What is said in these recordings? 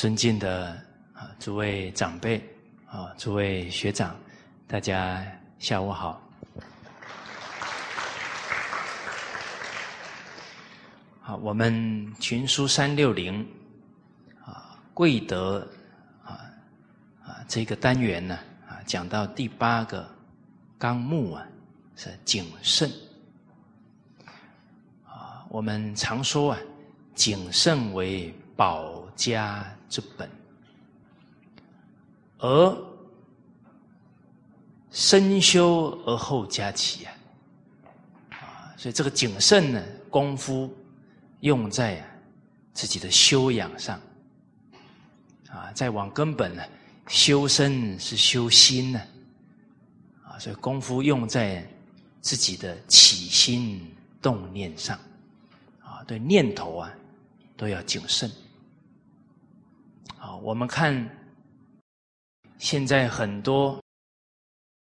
尊敬的啊诸位长辈啊诸位学长，大家下午好。好，我们群书三六零啊贵德啊啊这个单元呢啊讲到第八个纲目啊是谨慎啊我们常说啊谨慎为保家之本，而深修而后加齐啊啊所以这个谨慎呢功夫。用在自己的修养上，啊，再往根本呢，修身是修心呢，啊，所以功夫用在自己的起心动念上，啊，对念头啊都要谨慎。我们看现在很多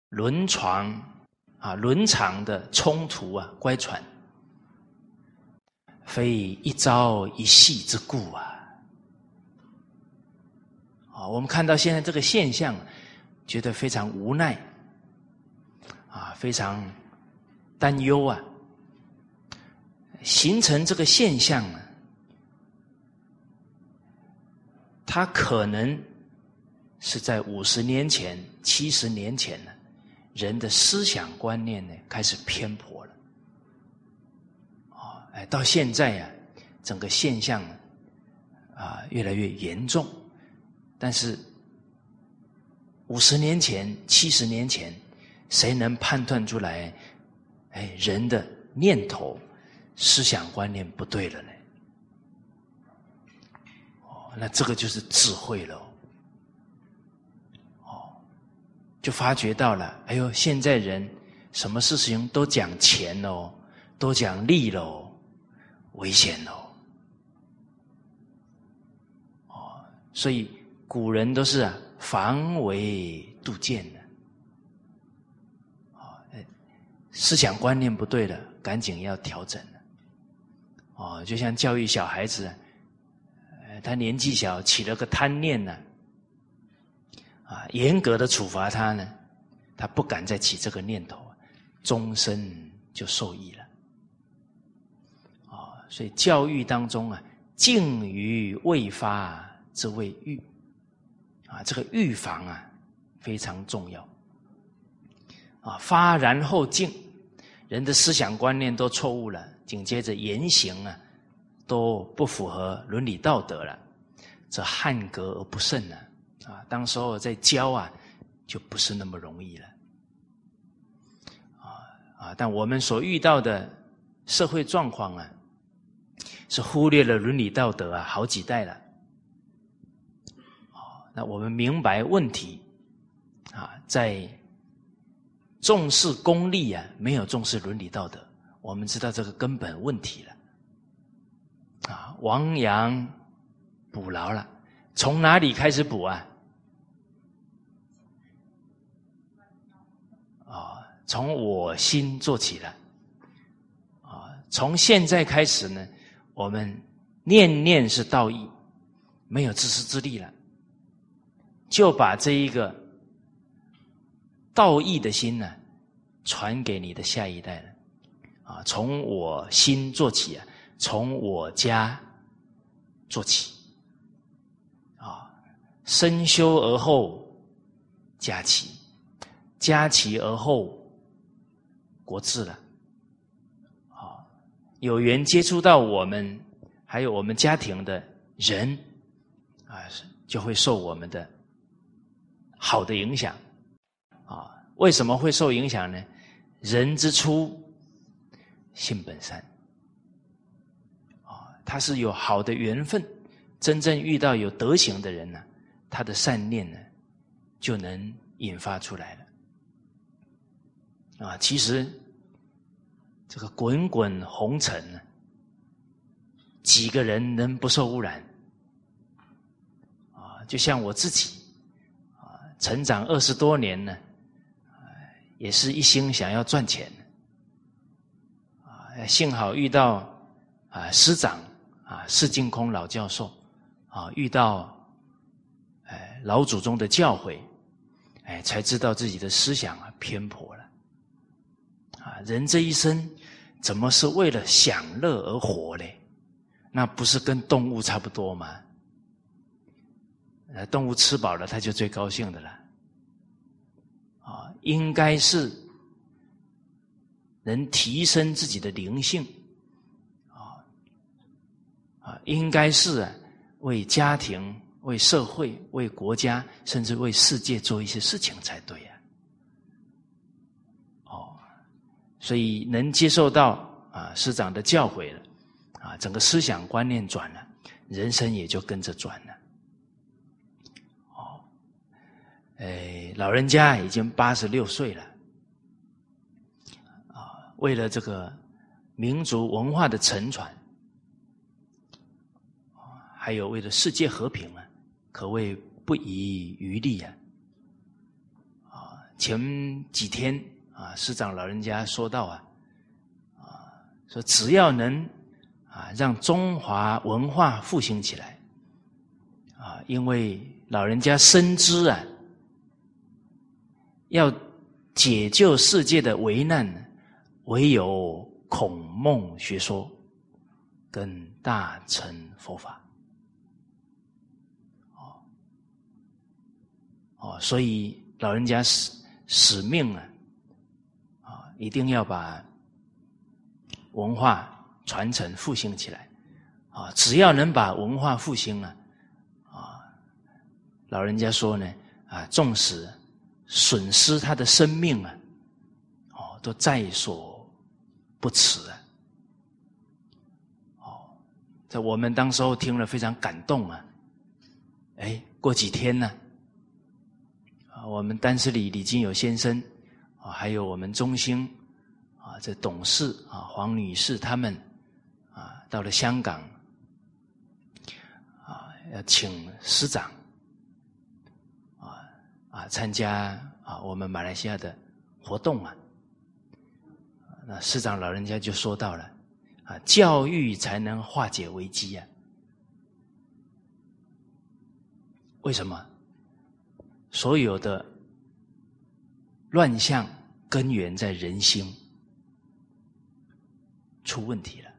轮床啊轮场的冲突啊乖喘。非一朝一夕之故啊！啊，我们看到现在这个现象，觉得非常无奈，啊，非常担忧啊。形成这个现象呢，他可能是在五十年前、七十年前呢，人的思想观念呢开始偏颇了。啊哎，到现在呀，整个现象啊越来越严重。但是五十年前、七十年前，谁能判断出来？哎，人的念头、思想观念不对了呢？那这个就是智慧了。哦，就发觉到了，哎呦，现在人什么事情都讲钱哦，都讲利喽。危险哦！哦，所以古人都是啊，防微杜渐的。哦，思想观念不对了，赶紧要调整了。哦，就像教育小孩子，他年纪小起了个贪念呢，啊，严格的处罚他呢，他不敢再起这个念头，终身就受益了。啊所以教育当中啊，敬于未发之谓预，啊，这个预防啊非常重要。啊，发然后敬，人的思想观念都错误了，紧接着言行啊都不符合伦理道德了，这汉格而不慎呢。啊，当时候在教啊，就不是那么容易了。啊啊，但我们所遇到的社会状况啊。是忽略了伦理道德啊，好几代了。哦，那我们明白问题啊，在重视功利啊，没有重视伦理道德。我们知道这个根本问题了。亡羊补牢了，从哪里开始补啊？啊，从我心做起了。啊，从现在开始呢？我们念念是道义，没有自私自利了，就把这一个道义的心呢，传给你的下一代了。啊，从我心做起啊，从我家做起，啊，身修而后家齐，家齐而后国治了。啊有缘接触到我们，还有我们家庭的人，啊，就会受我们的好的影响，啊，为什么会受影响呢？人之初，性本善，他是有好的缘分，真正遇到有德行的人呢，他的善念呢，就能引发出来了，啊，其实。这个滚滚红尘呢，几个人能不受污染？啊，就像我自己，啊，成长二十多年呢，也是一心想要赚钱，啊，幸好遇到啊师长啊释净空老教授，啊，遇到哎老祖宗的教诲，哎，才知道自己的思想啊偏颇了。啊，人这一生怎么是为了享乐而活嘞？那不是跟动物差不多吗？呃，动物吃饱了，它就最高兴的了。啊，应该是能提升自己的灵性，啊，应该是啊，为家庭、为社会、为国家，甚至为世界做一些事情才对呀。哦，所以能接受到啊师长的教诲了。啊，整个思想观念转了，人生也就跟着转了。哦，哎，老人家已经八十六岁了，啊，为了这个民族文化的承传，还有为了世界和平啊，可谓不遗余力啊。啊，前几天啊，师长老人家说到啊，啊，说只要能。啊，让中华文化复兴起来，啊，因为老人家深知啊，要解救世界的危难，唯有孔孟学说跟大乘佛法。哦，哦，所以老人家使使命啊，啊，一定要把文化。传承复兴起来，啊，只要能把文化复兴了，啊，老人家说呢，啊，纵使损失他的生命啊，哦，都在所不辞啊，哦，在我们当时候听了非常感动啊，哎，过几天呢，我们丹斯里李金友先生啊，还有我们中兴啊，这董事啊，黄女士他们啊。到了香港，啊，要请师长，啊啊，参加啊我们马来西亚的活动啊。那师长老人家就说到了，啊，教育才能化解危机呀。为什么？所有的乱象根源在人心，出问题了。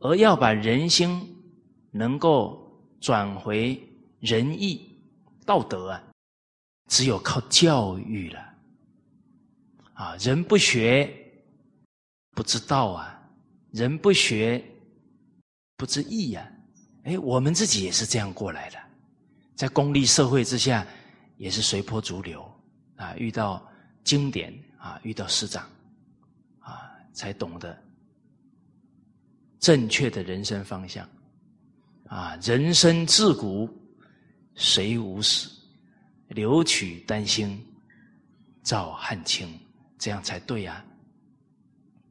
而要把人心能够转回仁义道德啊，只有靠教育了。啊，人不学不知道啊，人不学不知义呀。哎，我们自己也是这样过来的，在功利社会之下，也是随波逐流啊。遇到经典啊，遇到师长啊，才懂得。正确的人生方向，啊，人生自古谁无死？留取丹心照汗青，这样才对呀。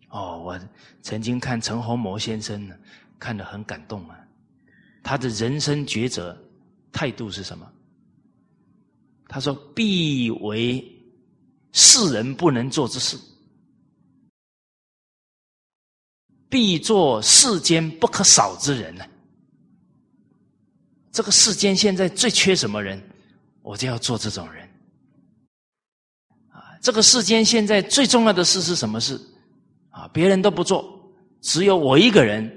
哦，我曾经看陈洪谋先生呢，看得很感动啊。他的人生抉择态度是什么？他说：“必为世人不能做之事。”必做世间不可少之人呢。这个世间现在最缺什么人，我就要做这种人。啊，这个世间现在最重要的事是什么事？啊，别人都不做，只有我一个人，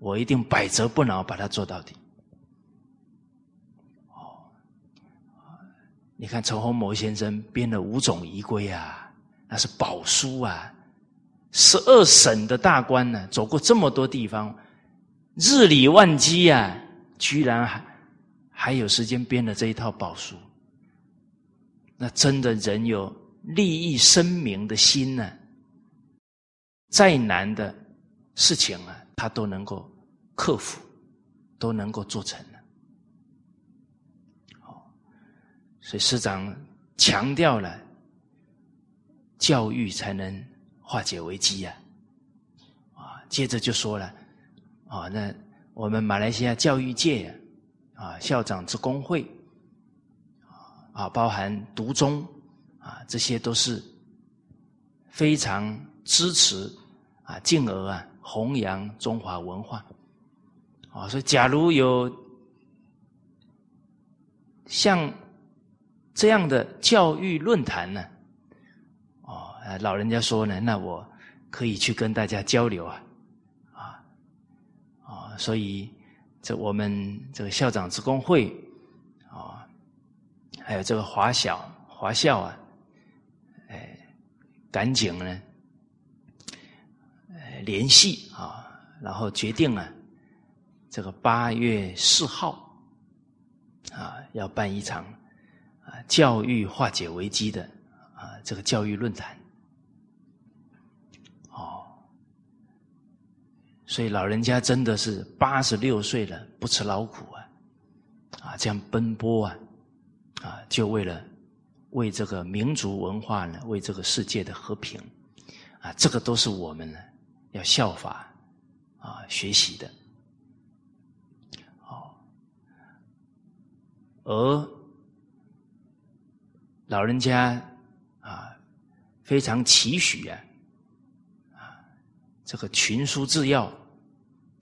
我一定百折不挠把它做到底。你看陈洪谋先生编了五种仪规啊，那是宝书啊。十二省的大官呢，走过这么多地方，日理万机啊，居然还还有时间编了这一套宝书。那真的人有利益声明的心呢，再难的事情啊，他都能够克服，都能够做成。好，所以师长强调了，教育才能。化解危机呀！啊，接着就说了，啊，那我们马来西亚教育界啊，校长之工会啊，包含独中啊，这些都是非常支持啊，进而啊弘扬中华文化啊。所以，假如有像这样的教育论坛呢，哦，老人家说呢，那我可以去跟大家交流啊，啊，啊，所以这我们这个校长职工会啊，还有这个华小华校啊，哎，赶紧呢，联系啊，然后决定了这个八月四号。啊，要办一场啊教育化解危机的啊这个教育论坛，哦，所以老人家真的是八十六岁了，不吃劳苦啊，啊这样奔波啊，啊就为了为这个民族文化呢，为这个世界的和平啊，这个都是我们呢要效法啊学习的。哦而老人家啊，非常期许啊，啊，这个群书治要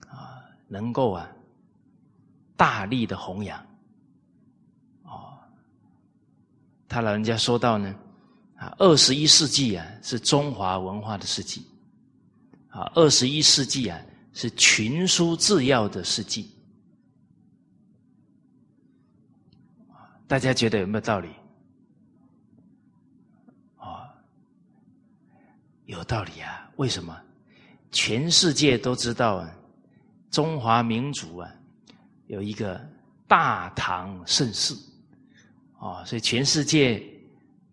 啊，能够啊，大力的弘扬。哦，他老人家说到呢，啊，二十一世纪啊，是中华文化的世纪，啊，二十一世纪啊，是群书治要的世纪。大家觉得有没有道理？有道理啊！为什么？全世界都知道啊，中华民族啊，有一个大唐盛世，哦，所以全世界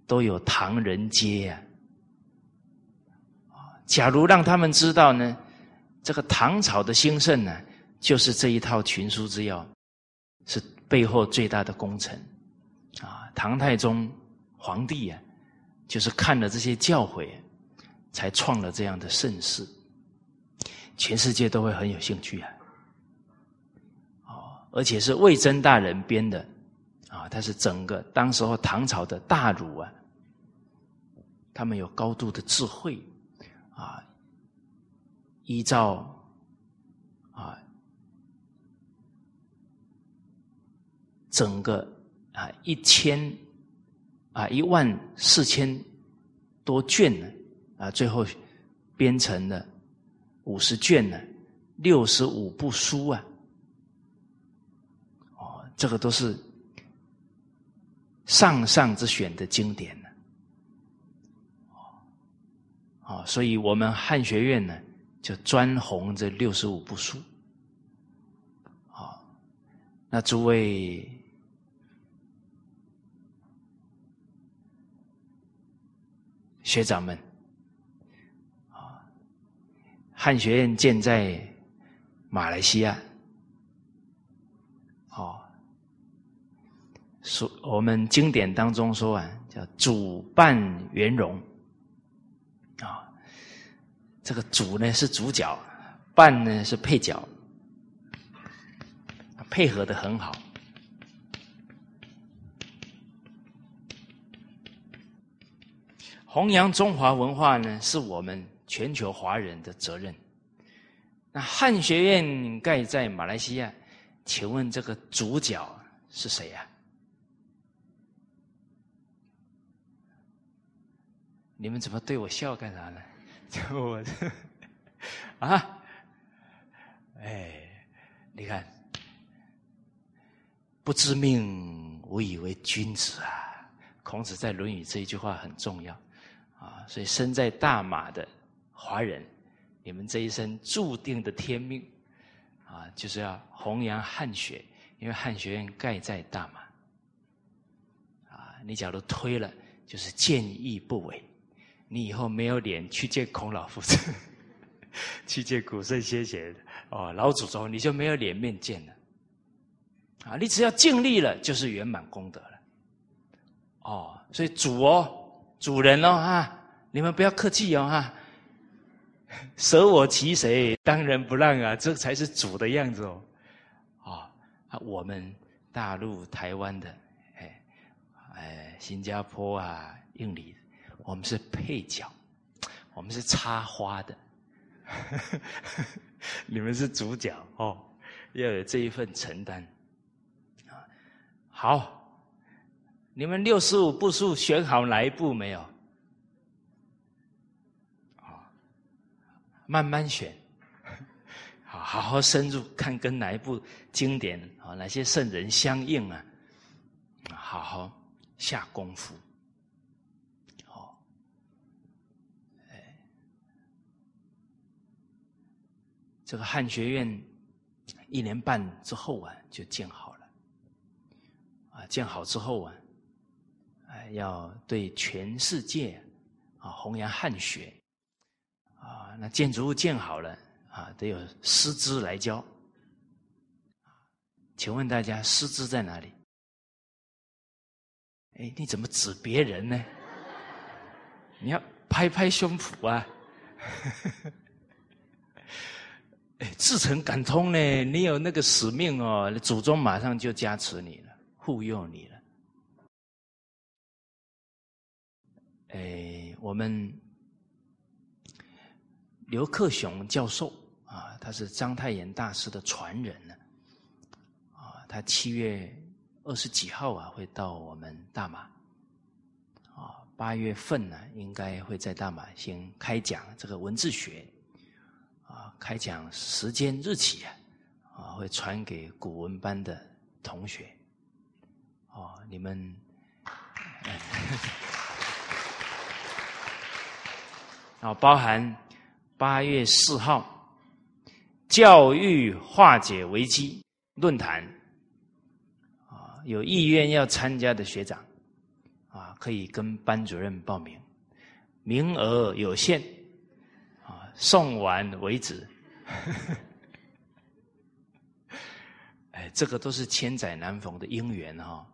都有唐人街呀。假如让他们知道呢，这个唐朝的兴盛呢，就是这一套群书之要，是背后最大的功臣。啊，唐太宗皇帝啊，就是看了这些教诲，才创了这样的盛世，全世界都会很有兴趣啊。哦，而且是魏征大人编的，啊，他是整个当时候唐朝的大儒啊，他们有高度的智慧，啊，依照啊整个。啊，一千啊，一万四千多卷呢，啊，最后编成了五十卷呢，六十五部书啊，哦，这个都是上上之选的经典呢，哦，所以我们汉学院呢，就专弘这六十五部书，好，那诸位。学长们，汉学院建在马来西亚，哦，说我们经典当中说啊，叫主办圆融，啊，这个主呢是主角，伴呢是配角，配合的很好。弘扬中华文化呢，是我们全球华人的责任。那汉学院盖在马来西亚，请问这个主角是谁呀？你们怎么对我笑干啥呢？就我 啊，哎，你看，不知命，无以为君子啊！孔子在《论语》这一句话很重要。啊，所以身在大马的华人，你们这一生注定的天命，啊，就是要弘扬汉学，因为汉学院盖在大马。啊，你假如推了，就是见义不为，你以后没有脸去见孔老夫子，去见古圣先贤，哦，老祖宗，你就没有脸面见了。啊，你只要尽力了，就是圆满功德了。哦，所以主哦。主人哦哈，你们不要客气哦哈，舍我其谁，当仁不让啊，这才是主的样子哦。啊，我们大陆台湾的，哎哎，新加坡啊，印尼，我们是配角，我们是插花的，你们是主角哦，要有这一份承担。好，你们六十五步数选好哪一步没有？啊，慢慢选，好好好深入看跟哪一部经典啊，哪些圣人相应啊，好好下功夫。哦，这个汉学院一年半之后啊，就建好了。啊，建好之后啊。要对全世界啊弘扬汉学那建筑物建好了啊，得有师资来教。请问大家，师资在哪里？哎，你怎么指别人呢？你要拍拍胸脯啊！哎，自诚感通呢，你有那个使命哦，祖宗马上就加持你了，护佑你了。哎，我们刘克雄教授啊，他是章太炎大师的传人呢。啊，他七月二十几号啊会到我们大马，啊，八月份呢应该会在大马先开讲这个文字学，啊，开讲时间日期啊，啊会传给古文班的同学，哦，你们。啊，包含八月四号教育化解危机论坛啊，有意愿要参加的学长啊，可以跟班主任报名，名额有限啊，送完为止。哎，这个都是千载难逢的因缘哈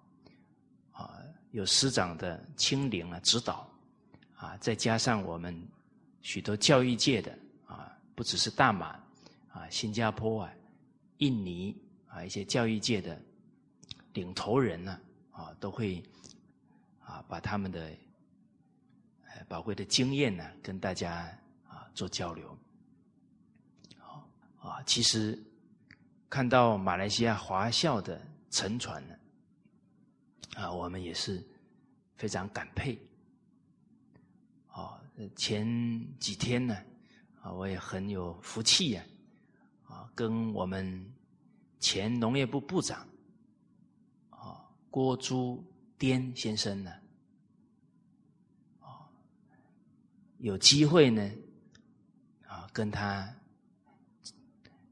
啊，有师长的亲临啊指导啊，再加上我们。许多教育界的啊，不只是大马啊，新加坡啊，印尼啊，一些教育界的领头人呢啊，都会啊把他们的宝贵的经验呢跟大家啊做交流。好啊，其实看到马来西亚华校的沉船呢，啊，我们也是非常感佩。前几天呢，啊，我也很有福气呀，啊，跟我们前农业部部长啊郭朱颠先生呢，啊，有机会呢，啊，跟他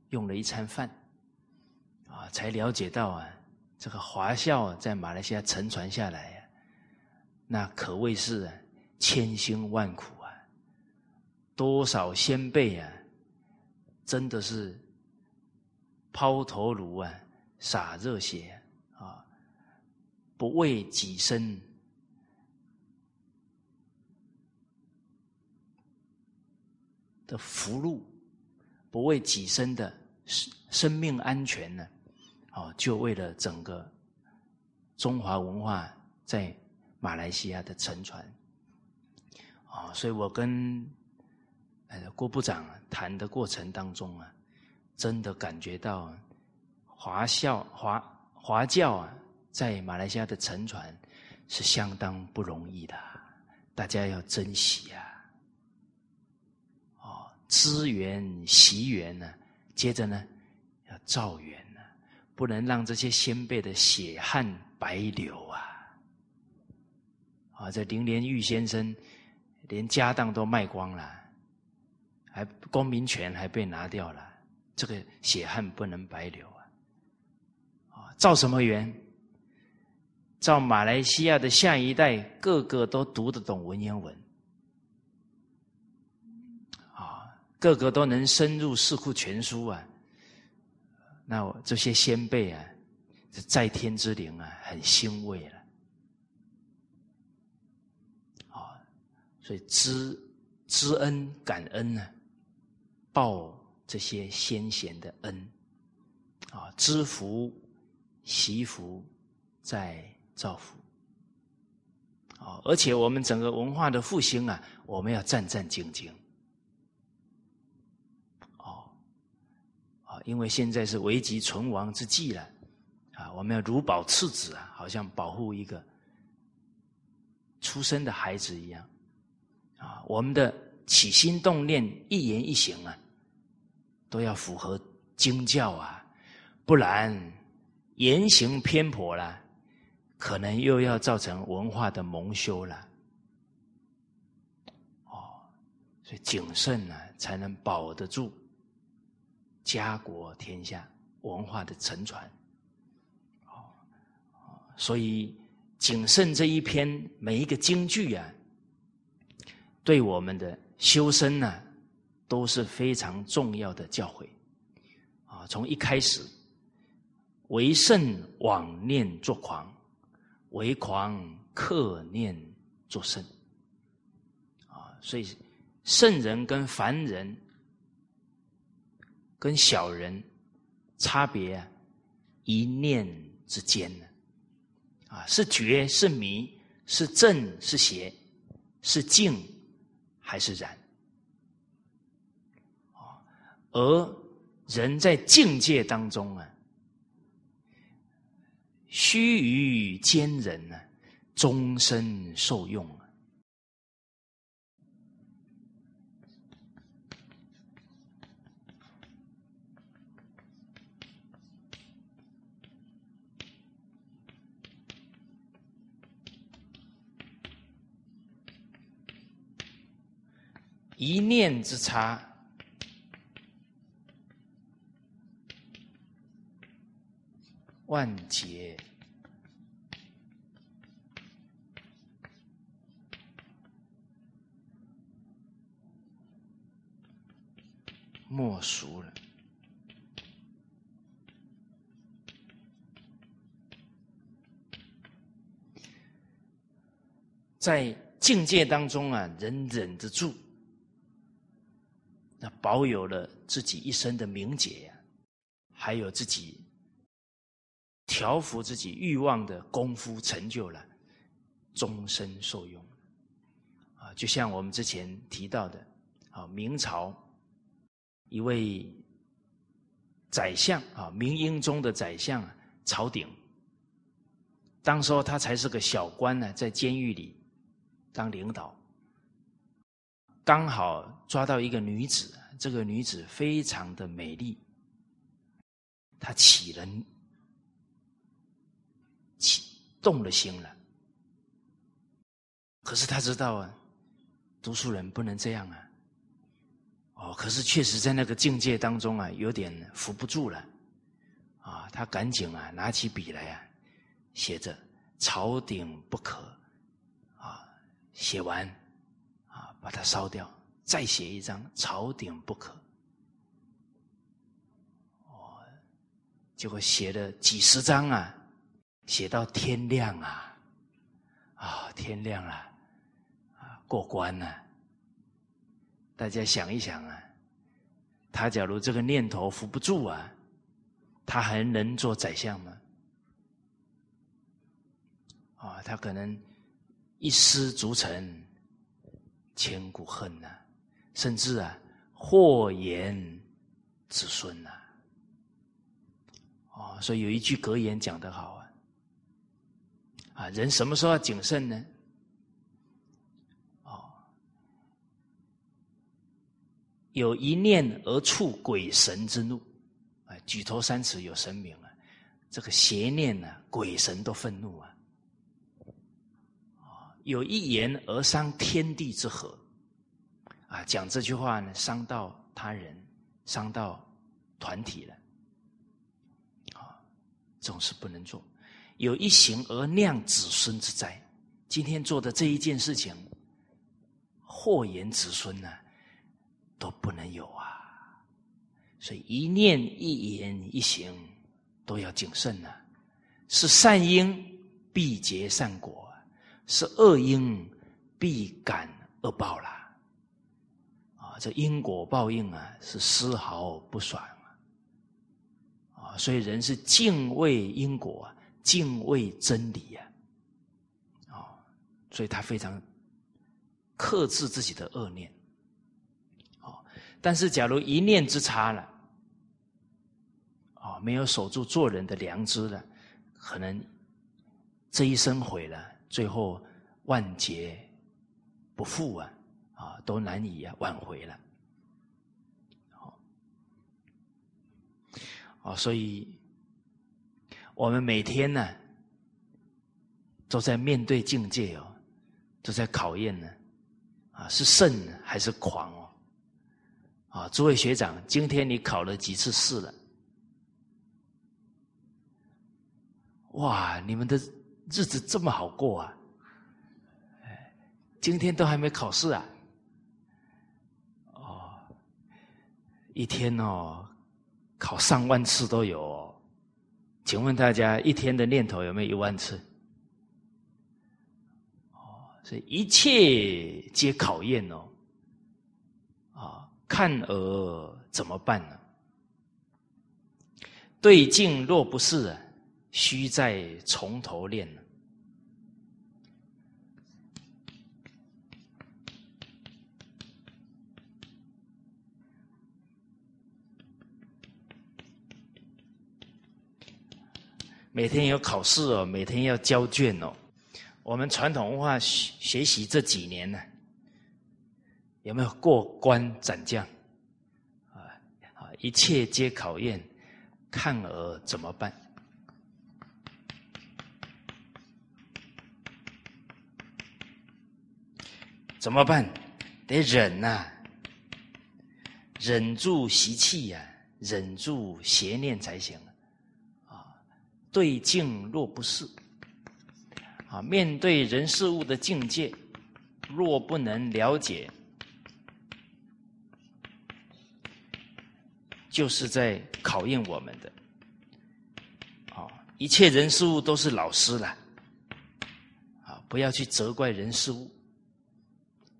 用了一餐饭，啊，才了解到啊，这个华校在马来西亚沉传下来呀，那可谓是千辛万苦。多少先辈啊，真的是抛头颅啊，洒热血啊，不为己身的福禄，不为己身的生生命安全呢？哦，就为了整个中华文化在马来西亚的沉传啊！所以我跟。郭部长谈的过程当中啊，真的感觉到华校华华教啊，在马来西亚的沉船是相当不容易的，大家要珍惜啊！哦，资源习缘呢，接着呢要造缘呢，不能让这些先辈的血汗白流啊！啊，这林连玉先生连家当都卖光了。还公民权还被拿掉了，这个血汗不能白流啊！啊，造什么缘？造马来西亚的下一代个个都读得懂文言文，啊，个个都能深入《四库全书》啊！那我这些先辈啊，在天之灵啊，很欣慰了。啊，所以知知恩感恩呢。报这些先贤的恩，啊，知福惜福，在造福，啊，而且我们整个文化的复兴啊，我们要战战兢兢，哦，啊，因为现在是危急存亡之际了，啊，我们要如保赤子啊，好像保护一个出生的孩子一样，啊，我们的起心动念、一言一行啊，都要符合经教啊，不然言行偏颇了，可能又要造成文化的蒙羞了。哦，所以谨慎呢，才能保得住家国天下文化的沉传。哦，所以。谨慎这一篇每一个京剧啊，对我们的修身呢，都是非常重要的教诲啊。从一开始，为圣妄念作狂，为狂克念作圣啊。所以圣人跟凡人、跟小人差别一念之间呢。啊，是觉是迷，是正是邪，是静还是然？而人在境界当中啊，须臾间人呢，终身受用。一念之差，万劫莫属了。在境界当中啊，人忍得住。那保有了自己一生的名节呀，还有自己调服自己欲望的功夫成就了，终身受用。啊，就像我们之前提到的，啊，明朝一位宰相啊，明英宗的宰相曹鼎，当时候他才是个小官呢，在监狱里当领导。刚好抓到一个女子，这个女子非常的美丽，他起了起动了心了。可是他知道啊，读书人不能这样啊。哦，可是确实在那个境界当中啊，有点扶不住了。啊，他赶紧啊，拿起笔来啊，写着“朝顶不可”，啊，写完啊。把它烧掉，再写一张“朝顶不可”。哦，结果写了几十张啊，写到天亮啊，啊，天亮了，啊，过关了。大家想一想啊，他假如这个念头扶不住啊，他还能做宰相吗？啊，他可能一失足成。千古恨呐，甚至啊，祸延子孙呐。哦，所以有一句格言讲得好啊，人什么时候要谨慎呢？哦，有一念而触鬼神之怒，啊，举头三尺有神明啊，这个邪念呢，鬼神都愤怒啊。有一言而伤天地之和，啊，讲这句话呢，伤到他人，伤到团体了，啊，总是不能做。有一行而酿子孙之灾，今天做的这一件事情，祸延子孙呢，都不能有啊。所以一念一言一行都要谨慎呐，是善因必结善果。是恶因必感恶报啦，啊，这因果报应啊，是丝毫不爽啊，啊，所以人是敬畏因果，敬畏真理呀，啊，所以他非常克制自己的恶念，啊，但是假如一念之差了，啊，没有守住做人的良知了，可能这一生毁了。最后万劫不复啊，啊，都难以挽回了。好，啊，所以我们每天呢，都在面对境界哦，都在考验呢，啊，是胜还是狂哦？啊，诸位学长，今天你考了几次试了？哇，你们的日子这么好过啊！今天都还没考试啊？哦，一天哦，考上万次都有。请问大家，一天的念头有没有一万次？哦，所以一切皆考验哦。啊，看而怎么办呢？对镜若不是啊。须再从头练每天有考试哦，每天要交卷哦。我们传统文化学学习这几年呢，有没有过关斩将？啊啊，一切皆考验，看而怎么办？怎么办？得忍呐，忍住习气呀，忍住邪念才行！对境若不是啊，面对人事物的境界，若不能了解，就是在考验我们的。啊，一切人事物都是老师了，啊，不要去责怪人事物。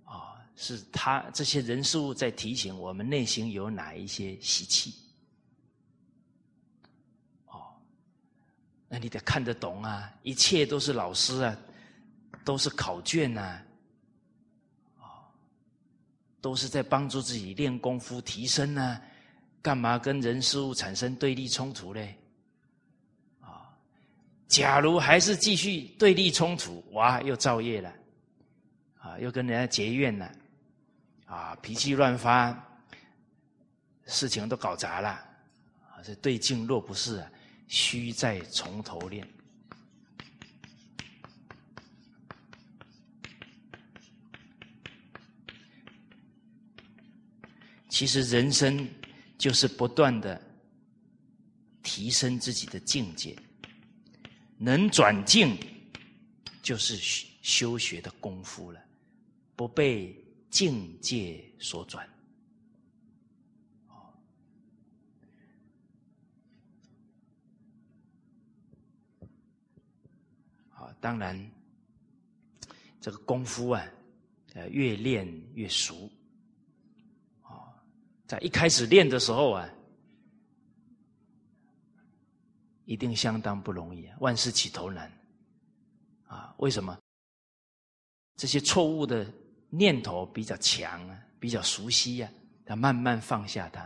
啊是他这些人事物在提醒我们内心有哪一些习气，那你得看得懂啊！一切都是老师啊，都是考卷呐，哦，都是在帮助自己练功夫提升呢。干嘛跟人事物产生对立冲突嘞？啊，假如还是继续对立冲突，哇，又造业了，啊，又跟人家结怨了。啊，脾气乱发，事情都搞砸了，啊，这对镜若不是啊，须再从头练。其实人生就是不断的提升自己的境界，能转境就是修学的功夫了，不被。境界所转，当然，这个功夫啊，呃，越练越熟，啊，在一开始练的时候啊，一定相当不容易，万事起头难，啊，为什么？这些错误的。念头比较强啊，比较熟悉呀，要慢慢放下它。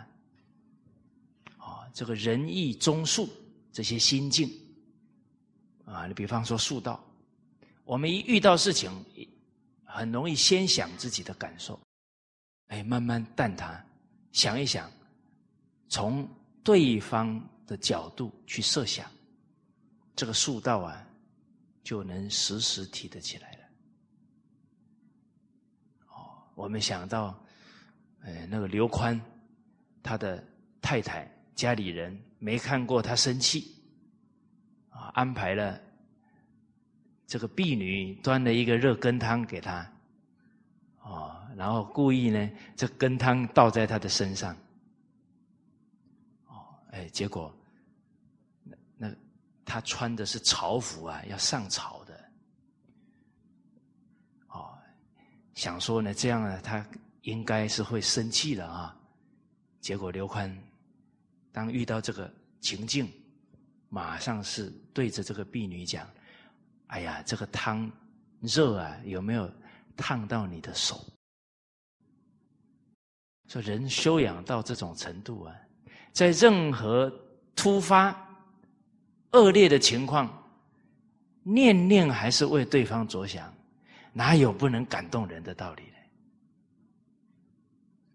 哦，这个仁义忠恕这些心境啊，你比方说悟道，我们一遇到事情，很容易先想自己的感受，哎，慢慢淡它，想一想，从对方的角度去设想，这个悟道啊，就能时时提得起来了。哦。我们想到，呃，那个刘宽，他的太太家里人没看过他生气，安排了这个婢女端了一个热羹汤给他，哦，然后故意呢，这羹汤倒在他的身上，哦，哎，结果那那他穿的是朝服啊，要上朝的，哦。想说呢，这样呢，他应该是会生气的啊。结果刘宽当遇到这个情境，马上是对着这个婢女讲：“哎呀，这个汤热啊，有没有烫到你的手？”说人修养到这种程度啊，在任何突发恶劣的情况，念念还是为对方着想。哪有不能感动人的道理呢？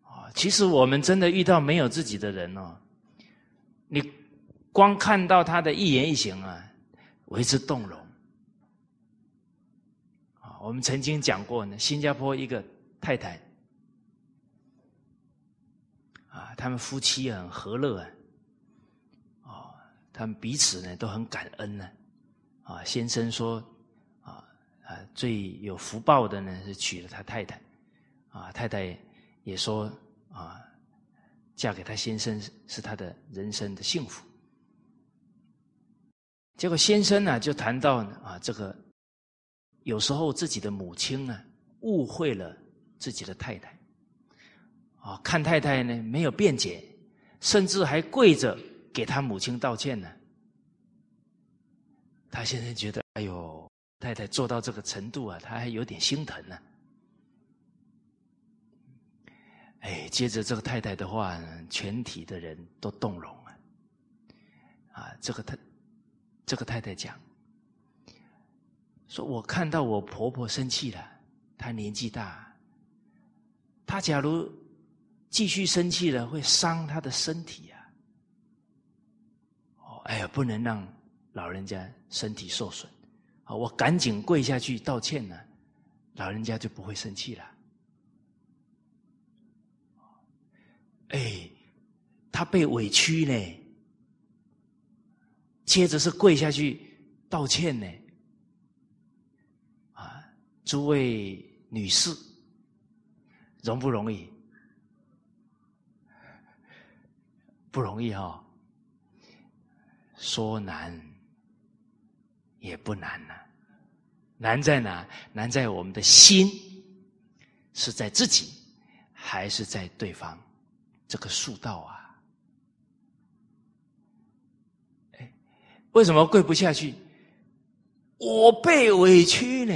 啊，其实我们真的遇到没有自己的人哦，光看到他的一言一行啊，为之动容。啊，我们曾经讲过呢，新加坡一个太太，啊，他们夫妻很和乐啊，啊，他们彼此呢都很感恩呢。啊，先生说啊。啊，最有福报的呢是娶了他太太，啊，太太也说啊，嫁给他先生是他的人生的幸福。结果先生呢就谈到啊，这个有时候自己的母亲呢误会了自己的太太，啊，看太太呢没有辩解，甚至还跪着给他母亲道歉呢。他先生觉得，哎呦。太太做到这个程度啊，他还有点心疼呢。哎，接着这个太太的话，全体的人都动容了。啊，这个太，这个太太讲，说我看到我婆婆生气了，她年纪大，她假如继续生气了，会伤她的身体啊。哦，哎呀，不能让老人家身体受损。啊！我赶紧跪下去道歉呢，老人家就不会生气了。哎，她被委屈呢，接着是跪下去道歉呢。啊，诸位女士，容不容易？不容易哈，说难。也不难呐，难在哪？难在我们的心是在自己，还是在对方？这个树道啊！哎，为什么跪不下去？我被委屈呢？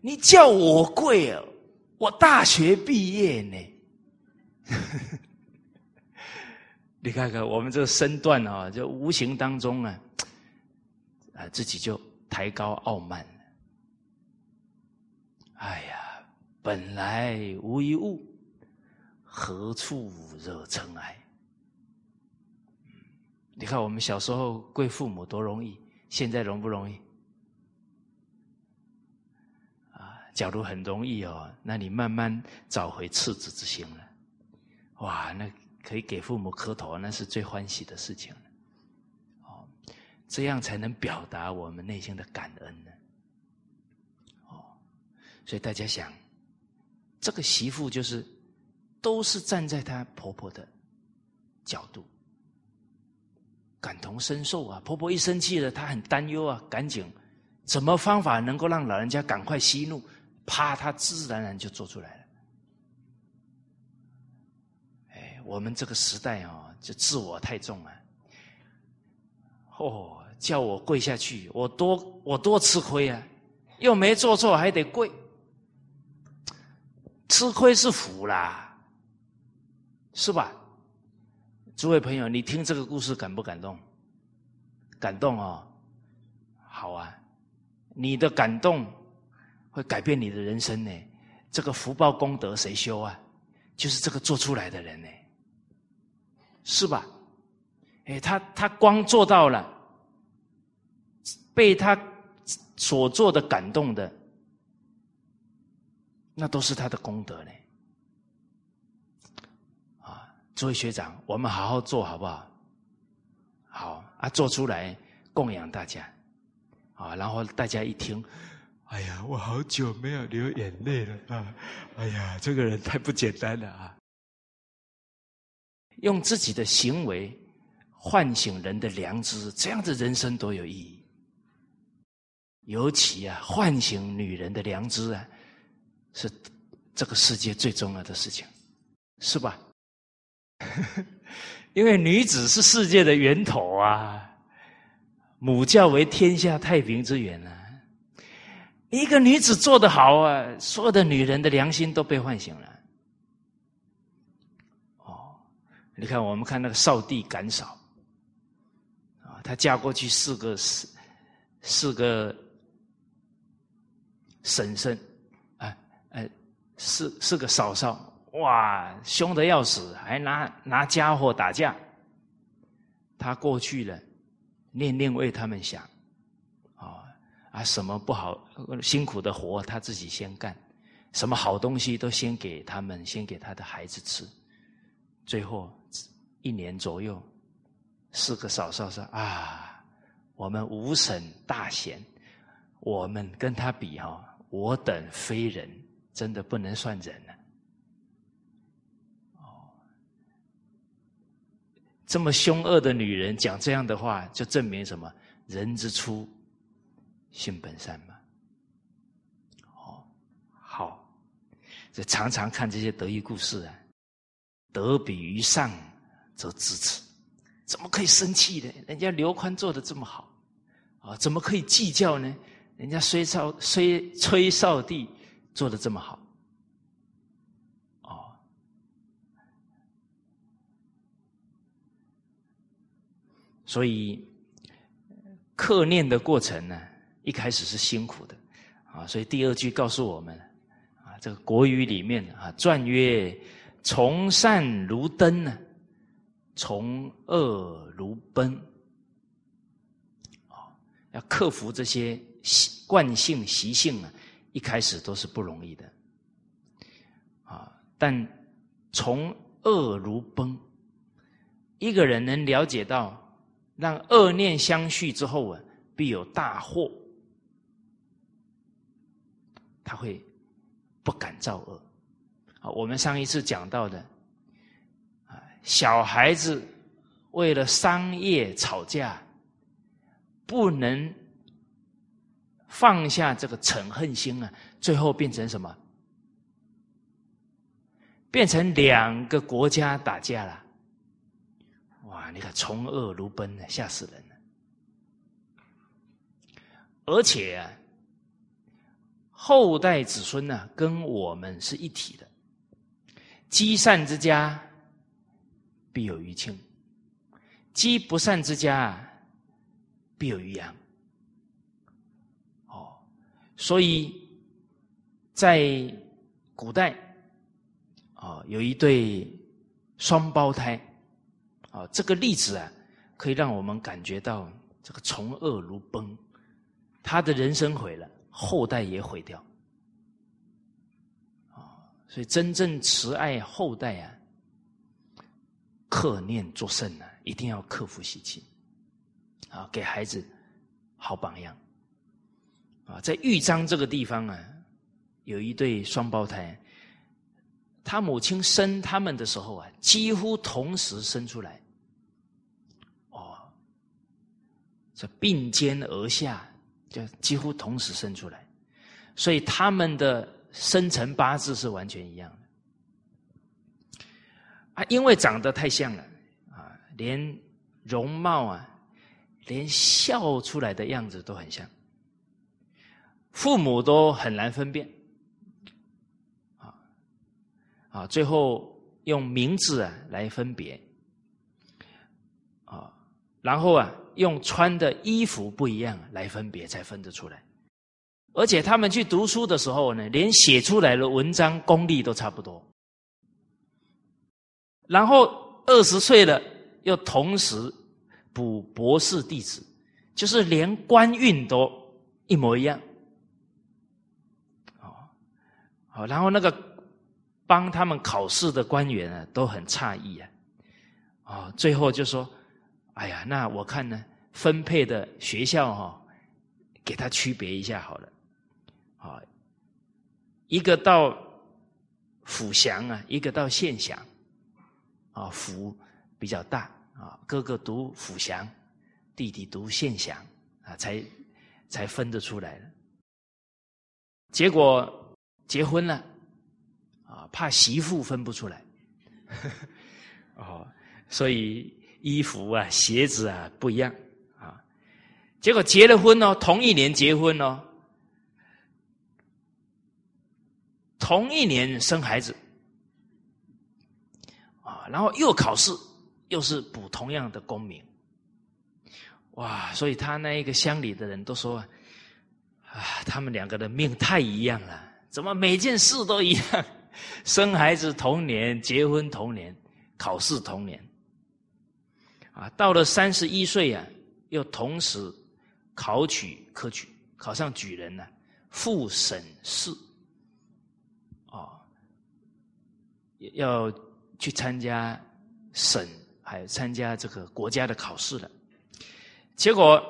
你叫我跪啊？我大学毕业呢？你看看我们这个身段啊，就无形当中啊。啊，自己就抬高傲慢了。哎呀，本来无一物，何处惹尘埃？你看我们小时候跪父母多容易，现在容不容易？啊，假如很容易哦，那你慢慢找回赤子之心了。哇，那可以给父母磕头，那是最欢喜的事情了。这样才能表达我们内心的感恩呢。哦，所以大家想，这个媳妇就是都是站在她婆婆的角度，感同身受啊。婆婆一生气了，她很担忧啊，赶紧怎么方法能够让老人家赶快息怒？啪，她自然而然就做出来了。哎，我们这个时代啊，就自我太重啊。哦。叫我跪下去，我多我多吃亏啊！又没做错，还得跪，吃亏是福啦，是吧？诸位朋友，你听这个故事感不感动？感动哦，好啊！你的感动会改变你的人生呢。这个福报功德谁修啊？就是这个做出来的人呢，是吧？哎，他他光做到了。被他所做的感动的，那都是他的功德呢。啊，诸位学长，我们好好做好不好？好啊，做出来供养大家啊，然后大家一听，哎呀，我好久没有流眼泪了啊！哎呀，这个人太不简单了啊！用自己的行为唤醒人的良知，这样的人生多有意义。尤其啊，唤醒女人的良知啊，是这个世界最重要的事情，是吧？呵 呵因为女子是世界的源头啊，母教为天下太平之源啊。一个女子做得好啊，所有的女人的良心都被唤醒了。哦，你看，我们看那个少帝赶嫂啊，她嫁过去四个四四个。婶婶四四个嫂嫂，哇，凶的要死，还拿拿家伙打架。他过去了，念念为他们想，啊啊，什么不好辛苦的活他自己先干，什么好东西都先给他们，先给他的孩子吃。最后一年左右，四个嫂嫂说：“啊，我们五婶大贤，我们跟他比哈，我等非人。”真的不能算人了，这么凶恶的女人讲这样的话，就证明什么？人之初，性本善嘛。哦，好，这常常看这些得意故事啊，得比于上则知耻，怎么可以生气呢？人家刘宽做的这么好，啊，怎么可以计较呢？人家崔少崔崔少帝。做的这么好，哦，所以刻念的过程呢，一开始是辛苦的啊。所以第二句告诉我们啊，这个国语里面啊，传曰：“从善如登呢，从恶如奔。”啊，要克服这些习惯性习性啊。一开始都是不容易的，啊！但从恶如崩，一个人能了解到，让恶念相续之后啊，必有大祸，他会不敢造恶。啊，我们上一次讲到的，啊，小孩子为了商业吵架，不能。放下这个嗔恨心啊，最后变成什么？变成两个国家打架了。你看，从恶如奔呢，吓死人了。而且，后代子孙呢，跟我们是一体的。积善之家，必有余庆；积不善之家，必有余殃。哦所以，在古代，啊，有一对双胞胎，啊，这个例子啊，可以让我们感觉到这个从恶如崩，他的人生毁了，后代也毁掉，啊，所以真正慈爱后代啊，克念作圣呢，一定要克服习气，啊，给孩子好榜样。啊，在豫章这个地方啊，有一对双胞胎，他母亲生他们的时候啊，几乎同时生出来，哦，这并肩而下，就几乎同时生出来，所以他们的生辰八字是完全一样的，啊，因为长得太像了，啊，连容貌啊，连笑出来的样子都很像。父母都很难分辨，啊啊，最后用名字啊来分别，然后啊用穿的衣服不一样来分别，才分得出来。而且他们去读书的时候呢，连写出来的文章功力都差不多。然后二十岁了，又同时补博士弟子，就是连官运都一模一样。好，然后那个帮他们考试的官员啊，都很诧异啊，啊，最后就说：“哎呀，那我看呢，分配的学校哈，给他区别一下好了，啊，一个到府祥啊，一个到县祥，啊，府比较大啊，哥哥读府祥，弟弟读县祥啊，才才分得出来了，结果。”结婚了，啊，怕媳妇分不出来，哦，所以衣服啊、鞋子啊不一样啊。结果结了婚哦，同一年结婚哦，同一年生孩子，啊，然后又考试，又是补同样的功名，哇！所以他那一个乡里的人都说，啊，他们两个的命太一样了。怎么每件事都一样？生孩子同年，结婚同年，考试同年。啊，到了三十一岁啊，又同时考取科举，考上举人了，复审试，啊，要去参加省，还有参加这个国家的考试了。结果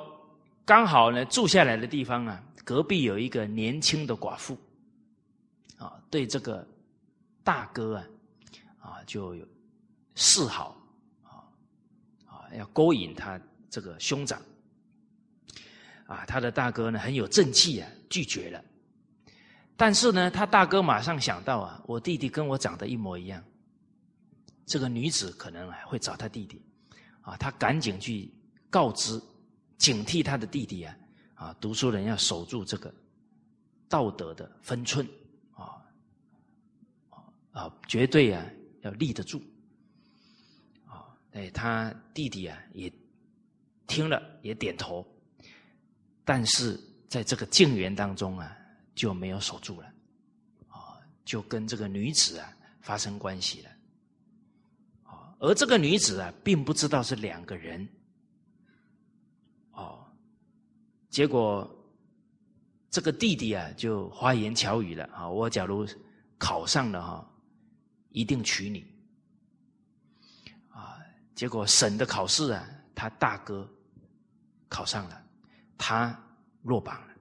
刚好呢，住下来的地方啊，隔壁有一个年轻的寡妇，啊，对这个大哥啊，啊，就有示好。要勾引他这个兄长，啊，他的大哥呢很有正气啊，拒绝了。但是呢，他大哥马上想到啊，我弟弟跟我长得一模一样，这个女子可能会找他弟弟，啊，他赶紧去告知，警惕他的弟弟啊，啊，读书人要守住这个道德的分寸，啊，啊，绝对啊要立得住。哎，他弟弟啊，也听了，也点头，但是在这个静园当中啊，就没有守住了，啊，就跟这个女子啊发生关系了，啊，而这个女子啊，并不知道是两个人，哦，结果这个弟弟啊，就花言巧语了啊，我假如考上了哈，一定娶你。结果省的考试啊，他大哥考上了，他落榜了。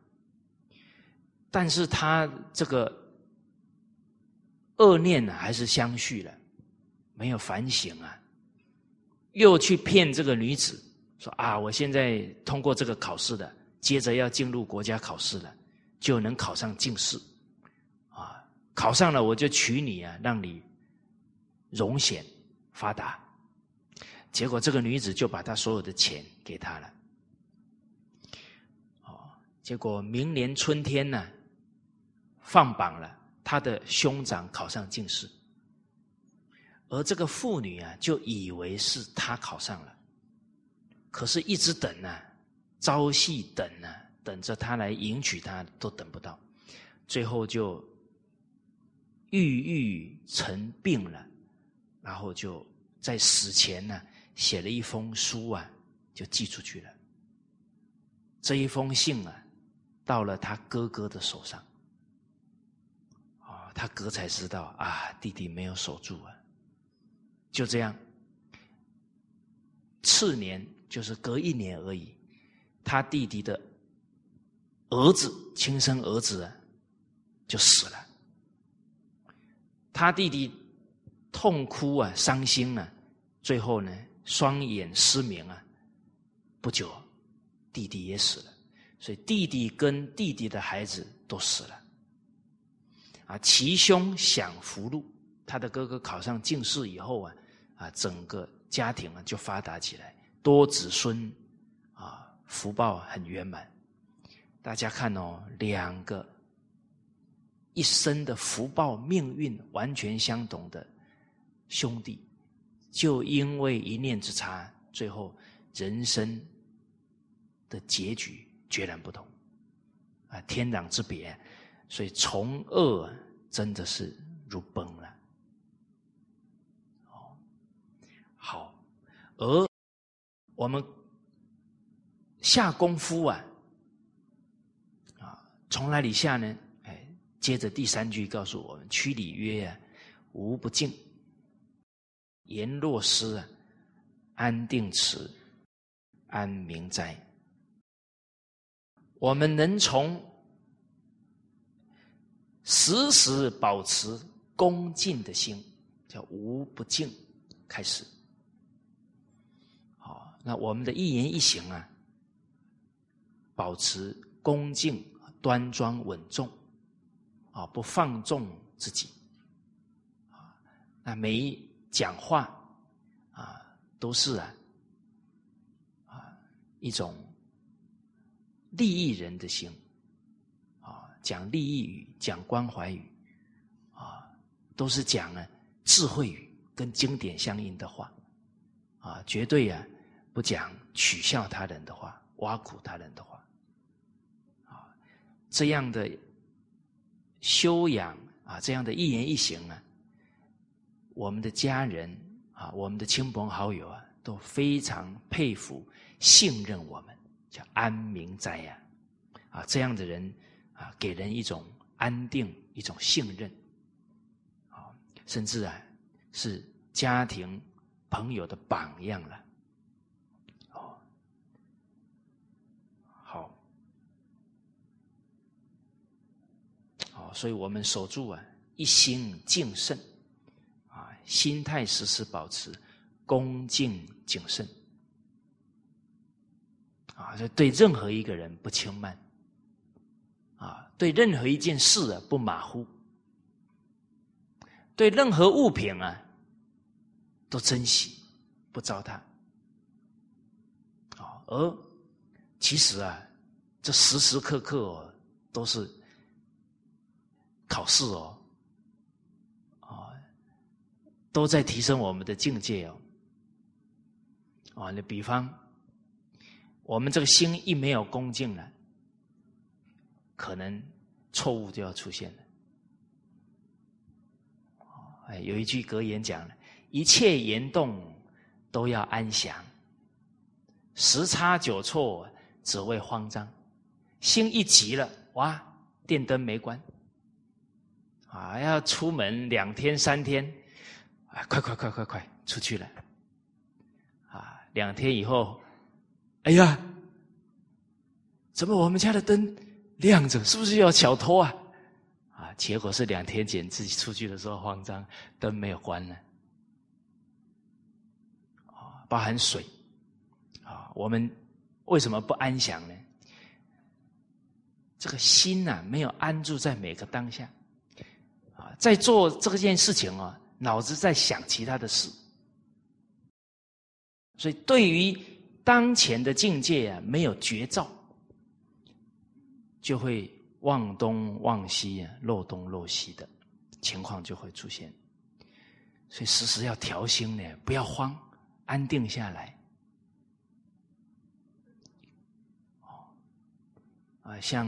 但是他这个恶念呢，还是相续了，没有反省啊，又去骗这个女子说啊，我现在通过这个考试的，接着要进入国家考试了，就能考上进士，啊，考上了我就娶你啊，让你荣显发达。结果这个女子就把她所有的钱给他了，哦，结果明年春天呢，放榜了，他的兄长考上进士，而这个妇女啊，就以为是他考上了，可是一直等呢，朝夕等呢，等着他来迎娶她都等不到，最后就郁郁成病了，然后就在死前呢。写了一封书啊，就寄出去了。这一封信啊，到了他哥哥的手上，啊，他哥才知道啊，弟弟没有守住啊。就这样，次年就是隔一年而已，他弟弟的儿子，亲生儿子啊，就死了。他弟弟痛哭啊，伤心啊，最后呢？双眼失明啊！不久，弟弟也死了，所以弟弟跟弟弟的孩子都死了。啊，其兄享福禄，他的哥哥考上进士以后啊，啊，整个家庭啊就发达起来，多子孙啊，福报很圆满。大家看哦，两个一生的福报命运完全相同的兄弟。就因为一念之差，最后人生的结局决然不同，啊，天壤之别，所以从恶真的是如崩了。哦，好，而我们下功夫啊，啊，从哪里下呢？哎，接着第三句告诉我们：曲礼曰啊，无不敬。言若失啊，安定持，安明哉。我们能从时时保持恭敬的心，叫无不敬开始。好，那我们的一言一行啊，保持恭敬、端庄、稳重，啊，不放纵自己，啊，那每一。讲话啊，都是啊啊一种利益人的心啊，讲利益语，讲关怀语啊，都是讲呢智慧语跟经典相应的话啊，绝对啊不讲取笑他人的话，挖苦他人的话啊，这样的修养啊，这样的一言一行啊，我们的家人啊，我们的亲朋好友啊，都非常佩服、信任我们，叫安民斋呀，啊，这样的人啊，给人一种安定、一种信任，啊，甚至啊，是家庭朋友的榜样了。所以我们守住啊，一心敬圣，心态时时保持恭敬谨慎，啊，就对任何一个人不轻慢，啊，对任何一件事啊不马虎，对任何物品啊都珍惜，不糟蹋，啊，而其实啊，这时时刻刻哦都是。考试哦，都在提升我们的境界哦。啊，你比方，我们这个心一没有恭敬了，可能错误就要出现了。哎，有一句格言讲了：一切言动都要安详，十差九错只为慌张。心一急了，哇，电灯没关。啊，要出门两天三天，快快快快快出去了，啊，两天以后，哎呀，怎么我们家的灯亮着？是不是要小偷啊？啊，结果是两天前自己出去的时候慌张，灯没有关呢。啊，包含水，啊，我们为什么不安详呢？这个心呐，没有安住在每个当下。啊在做这件事情啊，脑子在想其他的事，所以对于当前的境界啊，没有觉照，就会忘东忘西啊，漏东漏西的情况就会出现。所以时时要调心呢，不要慌，安定下来。啊，像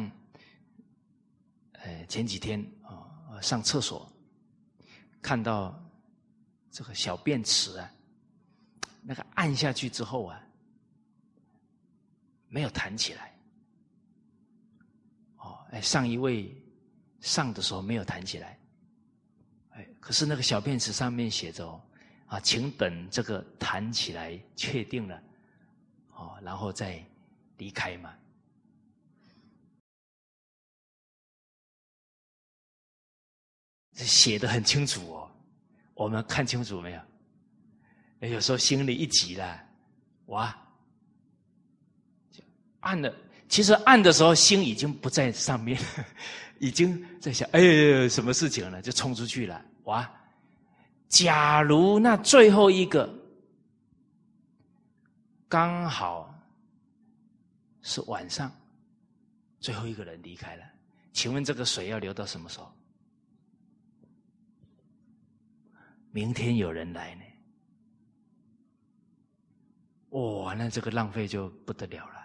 呃前几天啊。上厕所，看到这个小便池啊，那个按下去之后啊，没有弹起来。哦，哎，上一位上的时候没有弹起来，哎，可是那个小便池上面写着，啊，请等这个弹起来确定了，哦，然后再离开嘛。写的很清楚哦，我们看清楚没有？有时候心里一急了，哇，按了。其实按的时候心已经不在上面，已经在想，哎，什么事情了？就冲出去了，哇！假如那最后一个刚好是晚上，最后一个人离开了，请问这个水要流到什么时候？明天有人来呢，哇，那这个浪费就不得了了。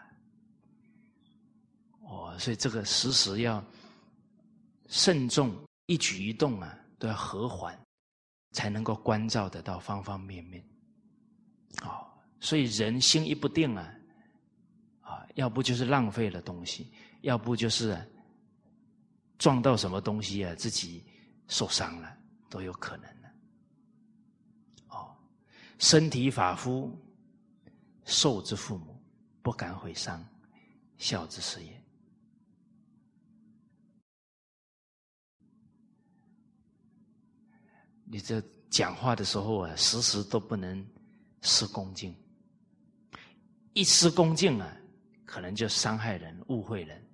哦，所以这个时时要慎重，一举一动啊都要和缓，才能够关照得到方方面面。哦，所以人心一不定啊，啊，要不就是浪费了东西，要不就是撞到什么东西啊，自己受伤了，都有可能。身体发肤，受之父母，不敢毁伤，孝之始也。你这讲话的时候啊，时时都不能失恭敬，一失恭敬啊，可能就伤害人、误会人。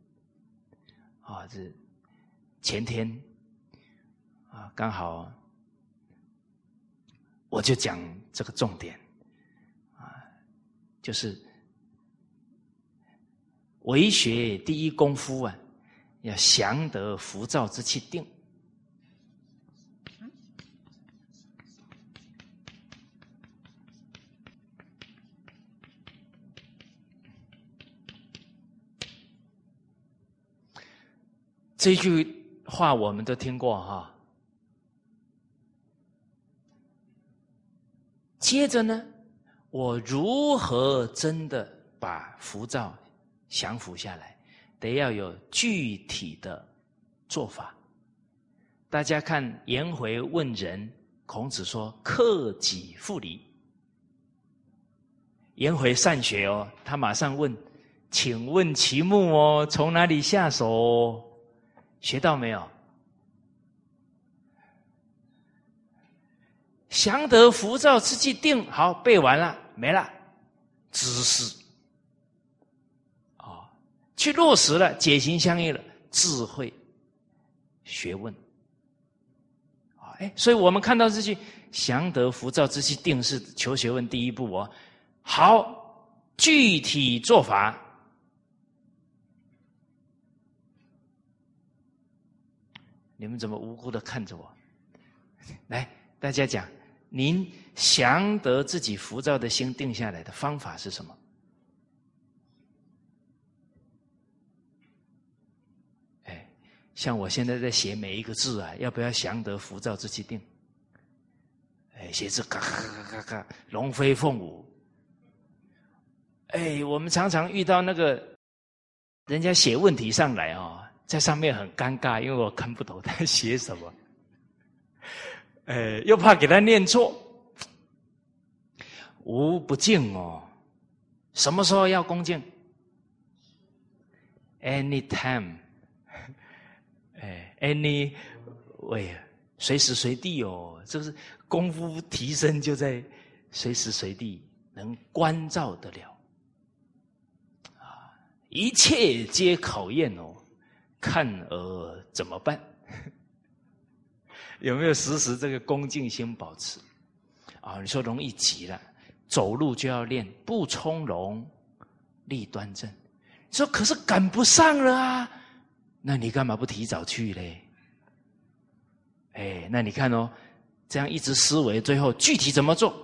啊，这前天啊，刚好。我就讲这个重点，啊，就是为学第一功夫啊，要降得浮躁之气定。这句话我们都听过哈。接着呢，我如何真的把浮躁降服下来？得要有具体的做法。大家看颜回问仁，孔子说：“克己复礼。”颜回善学哦，他马上问：“请问其目哦，从哪里下手？学到没有？”降得浮躁之气定，好背完了，没了，知识，啊，去落实了，解行相应了，智慧，学问，啊，哎，所以我们看到这句“降得浮躁之气定”是求学问第一步哦。好，具体做法，你们怎么无辜的看着我？来，大家讲。您降得自己浮躁的心定下来的方法是什么？哎，像我现在在写每一个字啊，要不要降得浮躁之气定？哎，写字咔咔咔咔咔，龙飞凤舞。哎，我们常常遇到那个人家写问题上来哦，在上面很尴尬，因为我看不懂他 写什么。哎，又怕给他念错，无不敬哦。什么时候要恭敬？Anytime，哎，any way，随时随地哦。这是功夫提升就在随时随地能关照得了啊！一切皆考验哦，看而怎么办？有没有时时这个恭敬心保持？啊，你说容易急了，走路就要练不从容，立端正。说可是赶不上了啊，那你干嘛不提早去嘞？哎，那你看哦，这样一直思维，最后具体怎么做？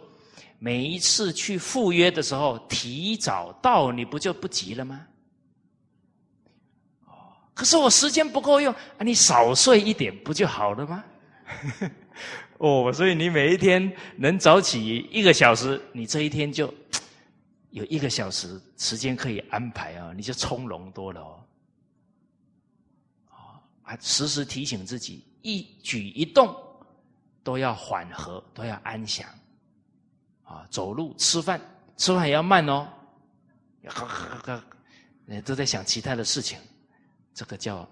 每一次去赴约的时候，提早到，你不就不急了吗？哦，可是我时间不够用啊，你少睡一点不就好了吗？哦，所以你每一天能早起一个小时，你这一天就 有一个小时时间可以安排啊，你就从容多了哦。啊，时时提醒自己，一举一动都要缓和，都要安详。啊，走路、吃饭，吃饭也要慢哦。哈哈哈，都在想其他的事情，这个叫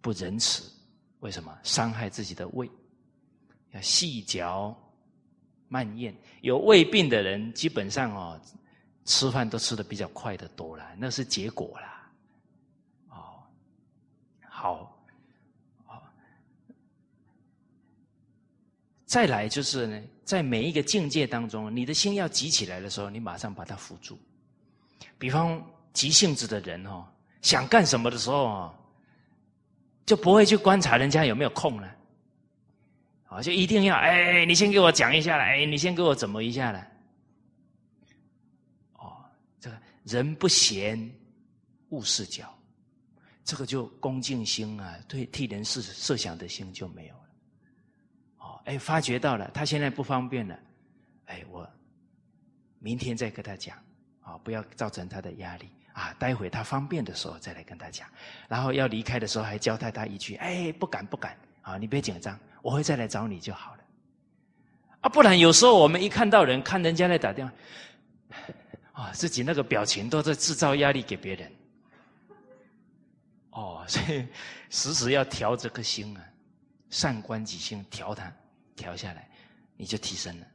不仁慈。为什么？伤害自己的胃。细嚼慢咽，有胃病的人基本上哦，吃饭都吃的比较快的多了，那是结果啦。哦，好，哦，再来就是呢，在每一个境界当中，你的心要急起来的时候，你马上把它扶住。比方急性子的人哦，想干什么的时候哦，就不会去观察人家有没有空了。啊，就一定要哎，你先给我讲一下了，哎，你先给我怎么一下了？哦，这个人不闲，勿事搅，这个就恭敬心啊，对替人设设想的心就没有了。哦，哎，发觉到了，他现在不方便了，哎，我明天再跟他讲，啊，不要造成他的压力啊，待会他方便的时候再来跟他讲，然后要离开的时候还交代他一句，哎，不敢不敢，啊，你别紧张。我会再来找你就好了，啊，不然有时候我们一看到人，看人家在打电话，啊，自己那个表情都在制造压力给别人，哦，所以时时要调这颗心啊，善观己心，调它，调下来，你就提升了。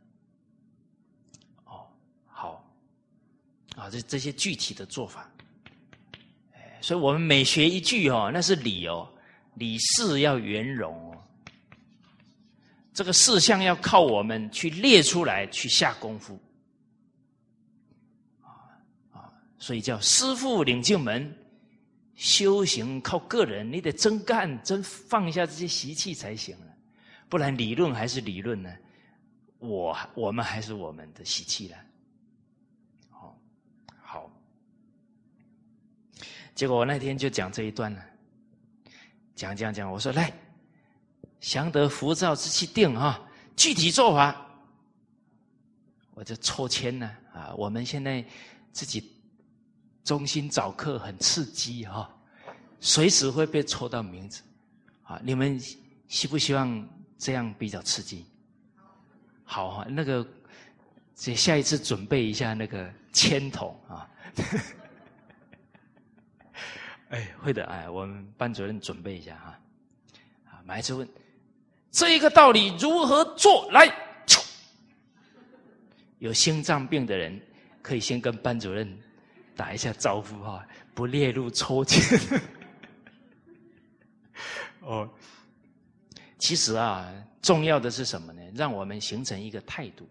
哦，好，啊，这这些具体的做法，所以我们每学一句哦，那是理哦，理事要圆融。这个事项要靠我们去列出来，去下功夫，啊啊，所以叫师傅领进门，修行靠个人，你得真干，真放下这些习气才行了，不然理论还是理论呢，我我们还是我们的习气了，好，好，结果我那天就讲这一段了，讲讲讲，我说来，降得浮躁之气定啊！具体做法，我就抽签呢啊！我们现在自己中心找课很刺激哈，随时会被抽到名字啊！你们希不希望这样比较刺激？好啊，那个这下一次准备一下那个签筒啊！哎，会的哎，我们班主任准备一下哈。啊，马一次问。这一个道理如何做来？有心脏病的人可以先跟班主任打一下招呼哈，不列入抽签。哦，其实啊，重要的是什么呢？让我们形成一个态度，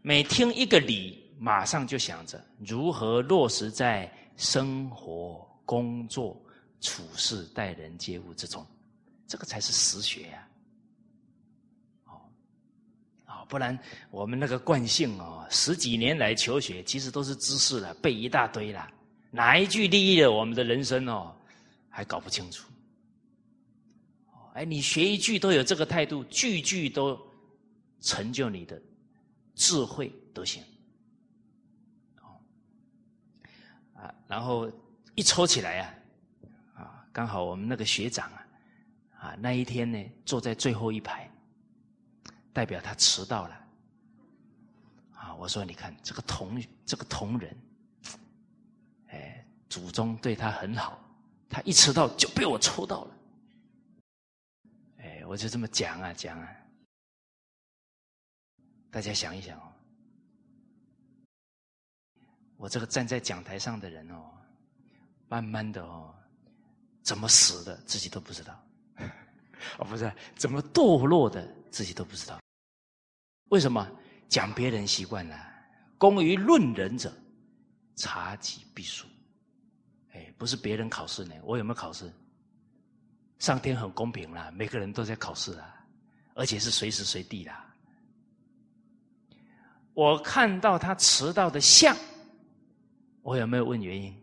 每听一个理，马上就想着如何落实在生活、工作、处事、待人接物之中，这个才是实学呀。不然，我们那个惯性哦，十几年来求学，其实都是知识了，背一大堆了，哪一句利益了我们的人生哦，还搞不清楚。哎，你学一句都有这个态度，句句都成就你的智慧德行。啊，然后一抽起来啊，啊，刚好我们那个学长啊，啊，那一天呢，坐在最后一排。代表他迟到了，啊！我说，你看这个同这个同仁，哎，祖宗对他很好，他一迟到就被我抽到了，哎，我就这么讲啊讲啊，大家想一想哦，我这个站在讲台上的人哦，慢慢的哦，怎么死的自己都不知道，哦，不是怎么堕落的自己都不知道。为什么讲别人习惯了？功于论人者，察己必输。哎，不是别人考试呢，我有没有考试？上天很公平啦，每个人都在考试啊，而且是随时随地的。我看到他迟到的像，我有没有问原因？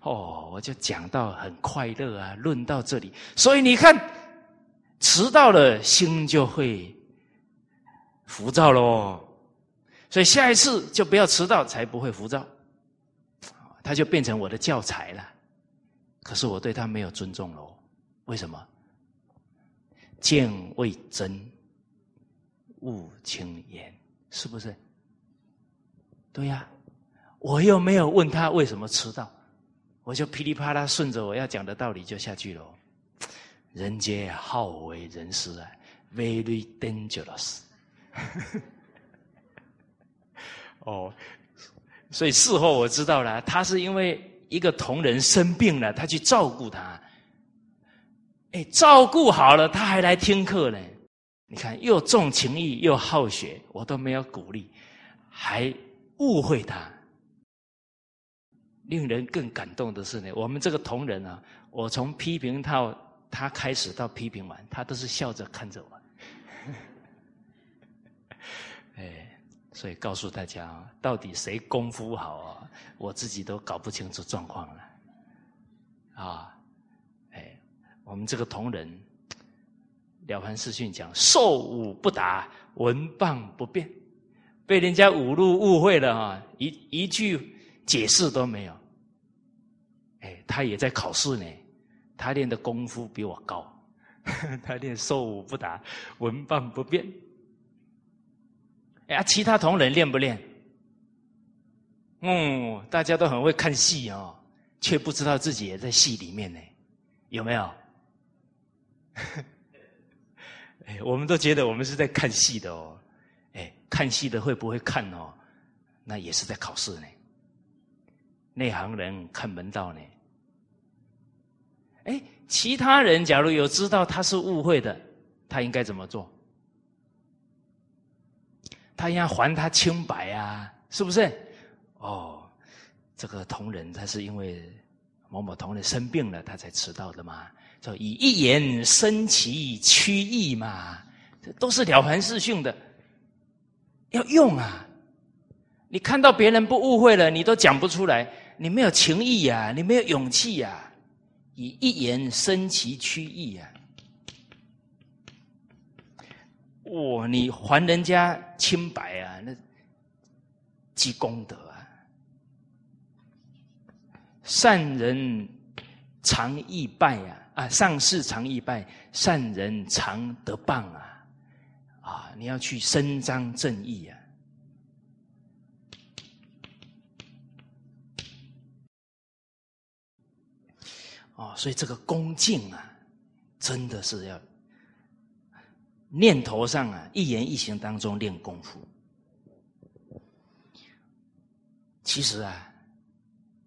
哦，我就讲到很快乐啊，论到这里，所以你看，迟到了心就会。浮躁喽，所以下一次就不要迟到，才不会浮躁。他就变成我的教材了。可是我对他没有尊重喽？为什么？见未真，勿轻言，是不是？对呀，我又没有问他为什么迟到，我就噼里啪啦顺着我要讲的道理就下去喽。人皆好为人师啊，very dangerous。哦，所以事后我知道了，他是因为一个同仁生病了，他去照顾他。哎，照顾好了，他还来听课呢。你看，又重情义，又好学，我都没有鼓励，还误会他。令人更感动的是呢，我们这个同仁啊，我从批评到他开始到批评完，他都是笑着看着我。哎，所以告诉大家啊，到底谁功夫好啊？我自己都搞不清楚状况了。啊，哎，我们这个同仁，了凡四训讲受武不达，文棒不变，被人家侮辱误会了啊，一一句解释都没有。哎，他也在考试呢，他练的功夫比我高，他练受武不达，文棒不变。哎呀，其他同仁练不练？嗯，大家都很会看戏哦，却不知道自己也在戏里面呢，有没有？哎，我们都觉得我们是在看戏的哦。哎，看戏的会不会看哦？那也是在考试呢。内行人看门道呢。哎，其他人假如有知道他是误会的，他应该怎么做？他应该还他清白啊，是不是？哦，这个同仁他是因为某某同仁生病了，他才迟到的嘛。就以一言生其曲意嘛，这都是了凡四训的，要用啊！你看到别人不误会了，你都讲不出来，你没有情义呀，你没有勇气呀。以一言生其曲意呀，哇，你还人家清白啊，那积功德啊！善人常易败啊，啊，上士常易败，善人常得棒啊！啊，你要去伸张正义啊！啊，所以这个恭敬啊，真的是要念头上啊，一言一行当中练功夫。其实啊，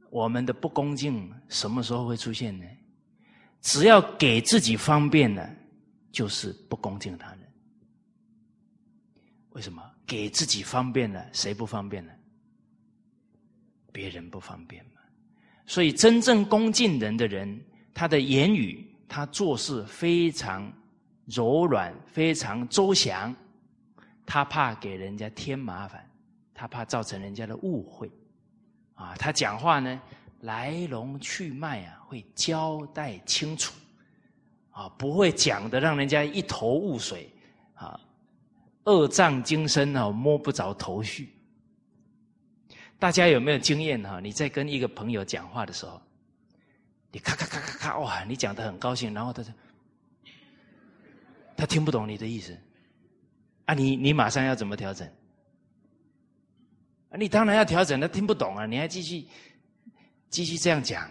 我们的不恭敬什么时候会出现呢？只要给自己方便了，就是不恭敬他人。为什么？给自己方便了，谁不方便呢？别人不方便嘛。所以，真正恭敬人的人，他的言语、他做事非常柔软，非常周详。他怕给人家添麻烦，他怕造成人家的误会。啊，他讲话呢，来龙去脉啊，会交代清楚。啊，不会讲的让人家一头雾水。啊，二丈精深啊，摸不着头绪。大家有没有经验哈？你在跟一个朋友讲话的时候，你咔咔咔咔咔，哇！你讲的很高兴，然后他就他听不懂你的意思，啊，你你马上要怎么调整？你当然要调整，他听不懂啊，你还继续继续这样讲，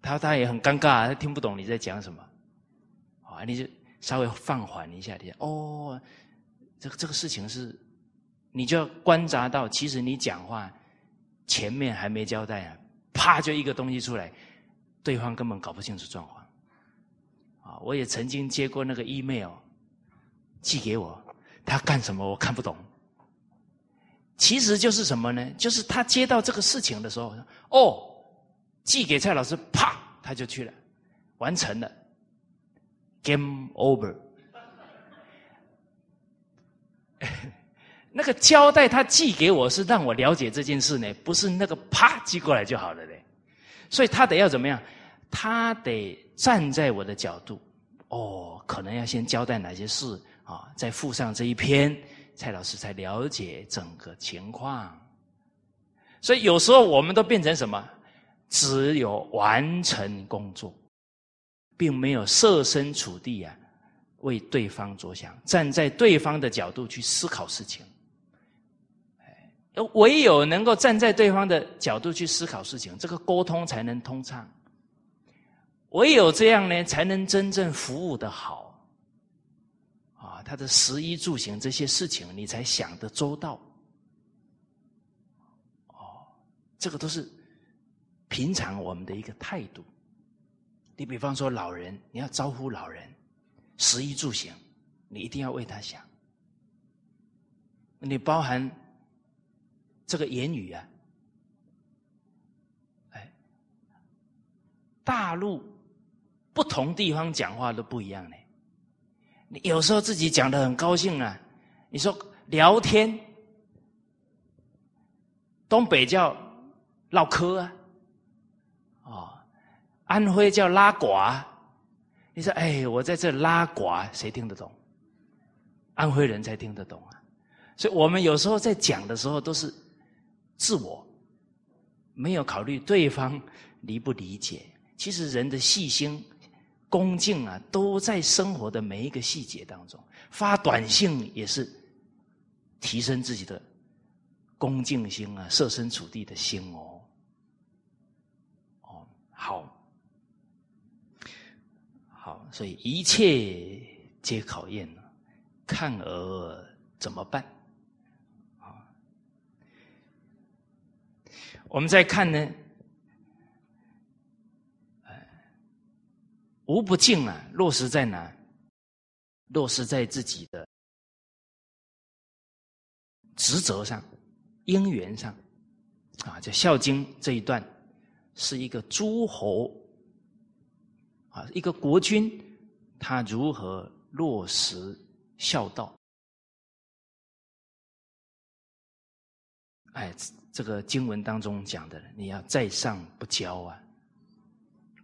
他他也很尴尬，他听不懂你在讲什么，啊，你就稍微放缓一下，你哦，这个这个事情是，你就要观察到，其实你讲话。前面还没交代啊，啪就一个东西出来，对方根本搞不清楚状况。我也曾经接过那个 email，寄给我，他干什么我看不懂。其实就是什么呢？就是他接到这个事情的时候，哦，寄给蔡老师，啪他就去了，完成了，game over。那个交代他寄给我是让我了解这件事呢，不是那个啪寄过来就好了嘞。所以他得要怎么样？他得站在我的角度，哦，可能要先交代哪些事啊，再附上这一篇，蔡老师才了解整个情况。所以有时候我们都变成什么？只有完成工作，并没有设身处地啊，为对方着想，站在对方的角度去思考事情。唯有能够站在对方的角度去思考事情，这个沟通才能通畅。唯有这样呢，才能真正服务的好。啊，他的食衣住行这些事情，你才想得周到。哦，这个都是平常我们的一个态度。你比方说老人，你要招呼老人，食衣住行，你一定要为他想。你包含。这个言语啊，哎，大陆不同地方讲话都不一样呢。你有时候自己讲的很高兴啊，你说聊天，东北叫唠嗑啊，哦，安徽叫拉呱。你说哎，我在这拉呱，谁听得懂？安徽人才听得懂啊。所以我们有时候在讲的时候都是。自我没有考虑对方理不理解，其实人的细心、恭敬啊，都在生活的每一个细节当中。发短信也是提升自己的恭敬心啊，设身处地的心哦。哦，好，好，所以一切皆考验看而怎么办？啊我们再看呢，无不敬啊，落实在哪？落实在自己的职责上、因缘上啊。在《孝经》这一段，是一个诸侯啊，一个国君，他如何落实孝道？哎。这个经文当中讲的，你要在上不骄啊，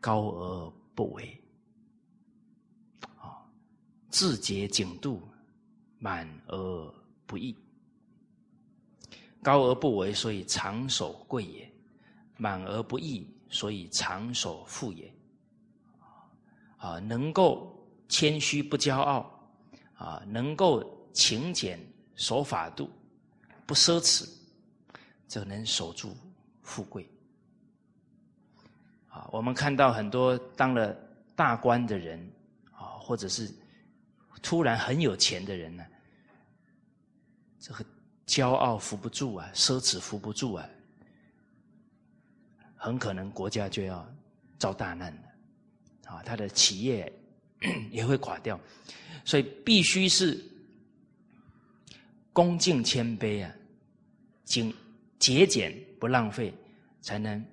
高而不为，自节警度，满而不溢；高而不为，所以长守贵也；满而不溢，所以长守富也。啊，能够谦虚不骄傲，啊，能够勤俭守法度，不奢侈，这能守住富贵。啊，我们看到很多当了大官的人，啊，或者是突然很有钱的人呢，这个骄傲扶不住啊，奢侈扶不住啊，很可能国家就要遭大难了。啊，他的企业 也会垮掉，所以必须是恭敬谦卑啊，精节俭不浪费，才能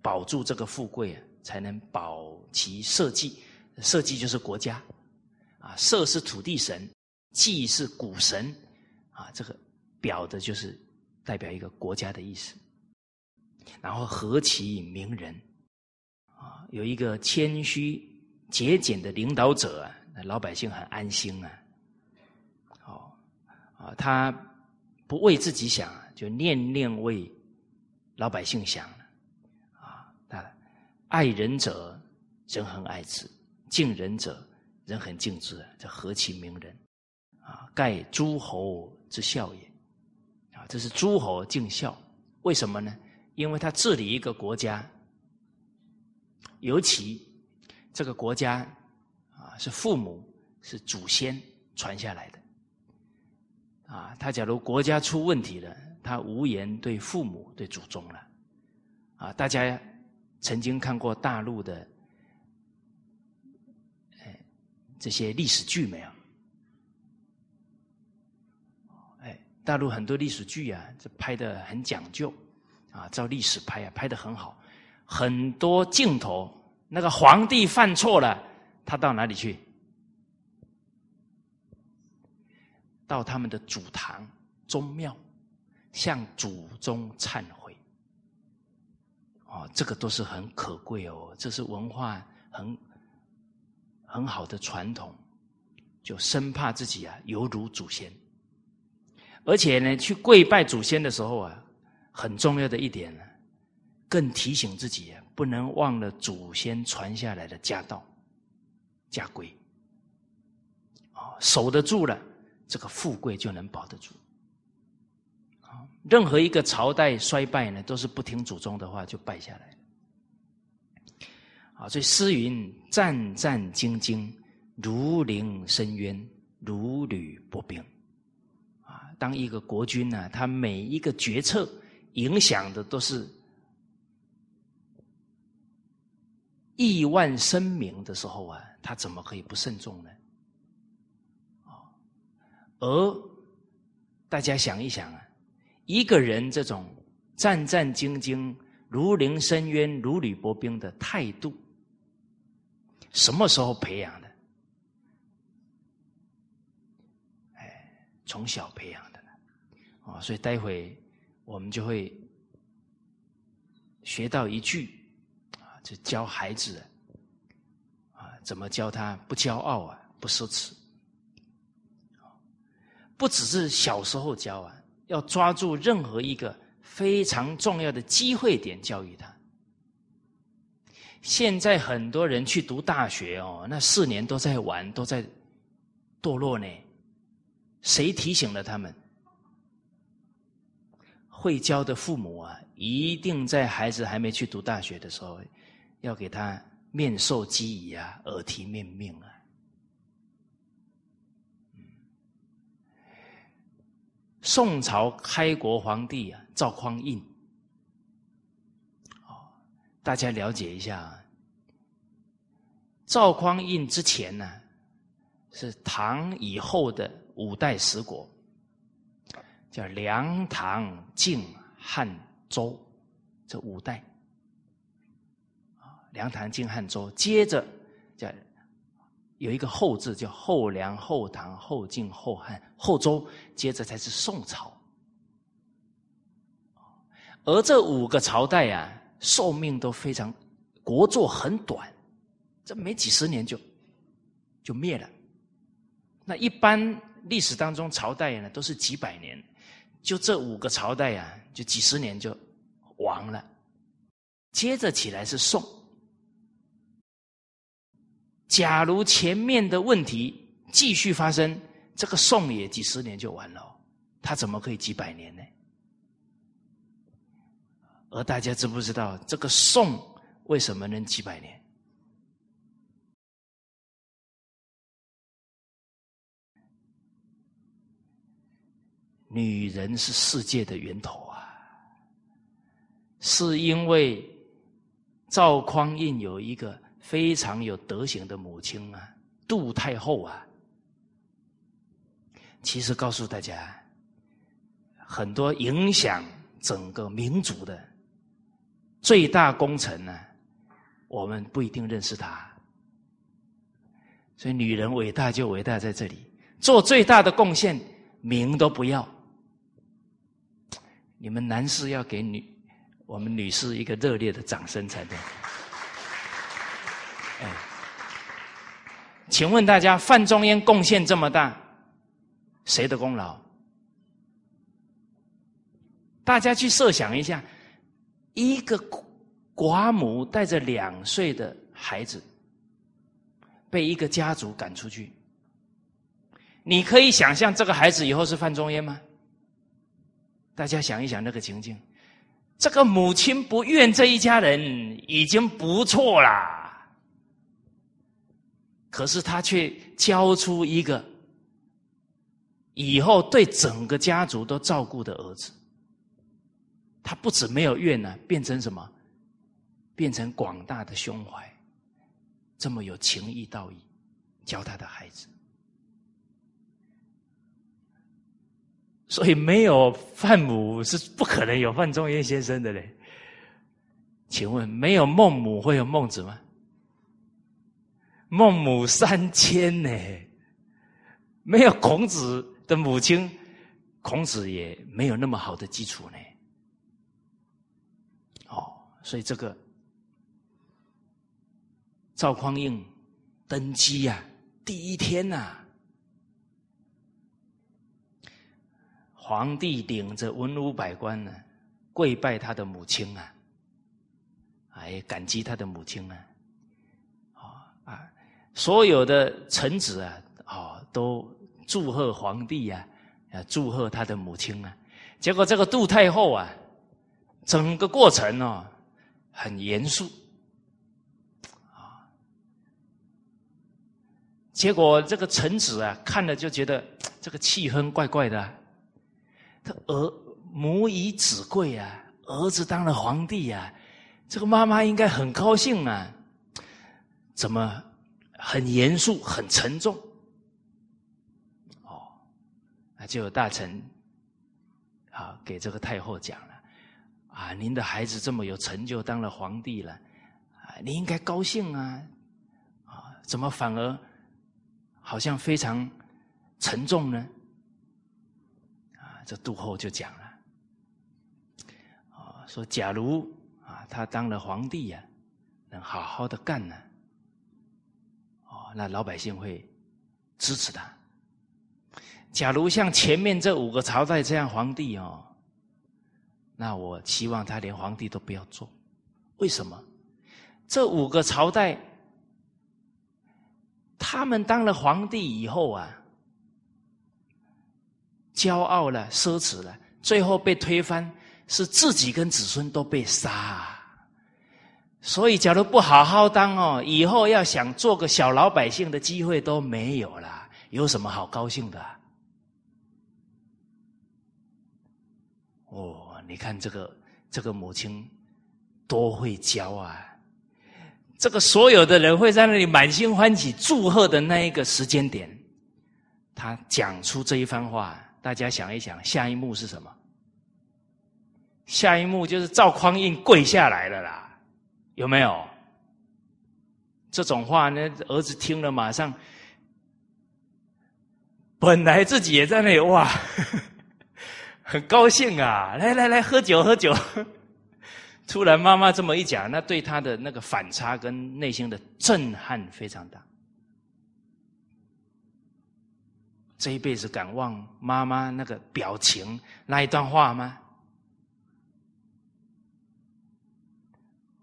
保住这个富贵啊，才能保其社稷。社稷就是国家啊，社是土地神，稷是谷神啊，这个表的就是代表一个国家的意思。然后何其名人。啊，有一个谦虚节俭的领导者，那老百姓很安心啊。哦，啊，他不为自己想，就念念为老百姓想啊，他爱人者，人恒爱之；敬人者，人很敬之。这何其名人啊！盖诸侯之孝也。啊，这是诸侯敬孝。为什么呢？因为他治理一个国家。尤其这个国家啊，是父母是祖先传下来的啊。他假如国家出问题了，他无言对父母、对祖宗了啊。大家曾经看过大陆的哎这些历史剧没有？哎，大陆很多历史剧啊，这拍的很讲究啊，照历史拍啊，拍的很好。很多镜头，那个皇帝犯错了，他到哪里去？到他们的祖堂、宗庙，向祖宗忏悔。哦，这个都是很可贵哦，这是文化很很好的传统，就生怕自己啊犹如祖先。而且呢，去跪拜祖先的时候啊，很重要的一点呢。更提醒自己啊，不能忘了祖先传下来的家道、家规。啊，守得住了，这个富贵就能保得住。啊，任何一个朝代衰败呢，都是不听祖宗的话就败下来。啊，所以诗云：“战战兢兢，如临深渊，如履薄冰。”啊，当一个国君呢，他每一个决策影响的都是。亿万生民的时候啊，他怎么可以不慎重呢？啊，而大家想一想啊，一个人这种战战兢兢、如临深渊、如履薄冰的态度，什么时候培养的？哎，从小培养的呢。啊，所以待会我们就会学到一句啊。就教孩子啊，怎么教他不骄傲啊，不奢侈不只是小时候教啊，要抓住任何一个非常重要的机会点教育他。现在很多人去读大学哦，那四年都在玩，都在堕落呢。谁提醒了他们？会教的父母啊，一定在孩子还没去读大学的时候。要给他面授机宜啊，耳提面命啊。宋朝开国皇帝啊，赵匡胤，大家了解一下。赵匡胤之前呢，是唐以后的五代十国，叫梁、唐、晋、汉、周这五代。梁、唐、晋、汉、周，接着叫有一个后字，叫后梁、后唐、后晋、后汉、后周，接着才是宋朝。而这五个朝代啊，寿命都非常，国祚很短，这没几十年就就灭了。那一般历史当中朝代呢都是几百年，就这五个朝代啊，就几十年就亡了。接着起来是宋。假如前面的问题继续发生，这个宋也几十年就完了，他怎么可以几百年呢？而大家知不知道这个宋为什么能几百年？女人是世界的源头啊，是因为赵匡胤有一个非常有德行的母亲啊，杜太后啊。其实告诉大家，很多影响整个民族的最大功臣呢，我们不一定认识他。所以，女人伟大就伟大在这里，做最大的贡献，名都不要。你们男士要给女我们女士一个热烈的掌声才对。哎，请问大家，范仲淹贡献这么大，谁的功劳？大家去设想一下，一个寡母带着两岁的孩子，被一个家族赶出去，你可以想象这个孩子以后是范仲淹吗？大家想一想那个情境，这个母亲不怨这一家人已经不错啦，可是他却教出一个以后对整个家族都照顾的儿子。他不止没有怨呢，变成什么？变成广大的胸怀，这么有情义道义，教他的孩子。所以没有范母是不可能有范仲淹先生的嘞。请问没有孟母会有孟子吗？孟母三迁呢？没有孔子的母亲，孔子也没有那么好的基础呢。所以这个赵匡胤登基呀，第一天呐。皇帝领着文武百官呢，跪拜他的母亲啊，哎，感激他的母亲啊，啊啊，所有的臣子啊，哦，都祝贺皇帝呀，啊，祝贺他的母亲啊。结果这个杜太后啊，整个过程哦，很严肃，啊，结果这个臣子啊，看了就觉得这个气氛怪怪的。他儿母以子贵啊，儿子当了皇帝啊，这个妈妈应该很高兴啊，怎么很严肃、很沉重？哦，那就有大臣啊给这个太后讲了啊，您的孩子这么有成就，当了皇帝了啊，你应该高兴啊啊，怎么反而好像非常沉重呢？啊这杜后就讲了，啊，说假如啊，他当了皇帝呀，能好好的干呢，哦，那老百姓会支持他。假如像前面这五个朝代这样皇帝哦，那我希望他连皇帝都不要做。为什么？这五个朝代，他们当了皇帝以后啊。骄傲了，奢侈了，最后被推翻，是自己跟子孙都被杀。所以，假如不好好当哦，以后要想做个小老百姓的机会都没有了，有什么好高兴的？你看这个这个母亲多会教啊！这个所有的人会在那里满心欢喜祝贺的那一个时间点，他讲出这一番话。大家想一想，下一幕是什么？下一幕就是赵匡胤跪下来了啦，有没有？这种话呢，儿子听了马上，本来自己也在那里哇，很高兴啊！来来来，喝酒喝酒。突然妈妈这么一讲，那对他的那个反差跟内心的震撼非常大。这一辈子敢忘妈妈那个表情那一段话吗？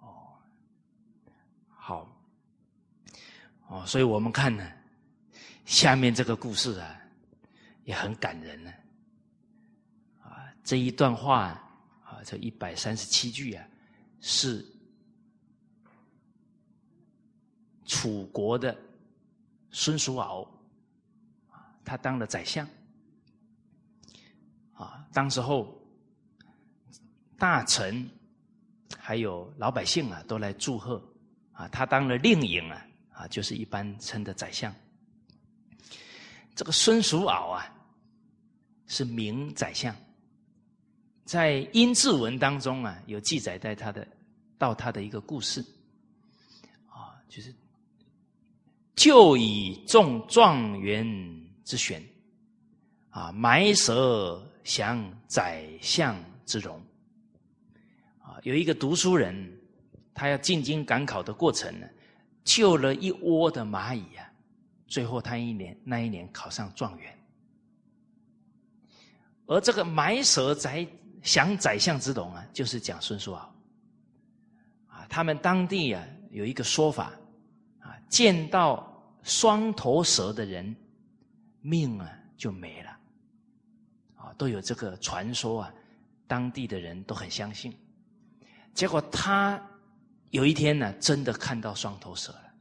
哦，好，哦，所以我们看呢，下面这个故事啊，也很感人呢。这一段话啊，这一百三十七句啊，是楚国的孙叔敖。他当了宰相，啊，当时候大臣还有老百姓啊，都来祝贺啊。他当了令尹啊，啊，就是一般称的宰相。这个孙叔敖啊，是名宰相，在殷志文当中啊，有记载在他的到他的一个故事，啊，就是就以中状元。之选，啊，埋蛇享宰相之荣，啊，有一个读书人，他要进京赶考的过程呢，救了一窝的蚂蚁啊，最后他一年那一年考上状元，而这个埋蛇宰享宰相之荣啊，就是讲孙叔敖，啊，他们当地啊有一个说法，啊，见到双头蛇的人。命啊就没了，啊，都有这个传说啊，当地的人都很相信。结果他有一天呢，真的看到双头蛇了，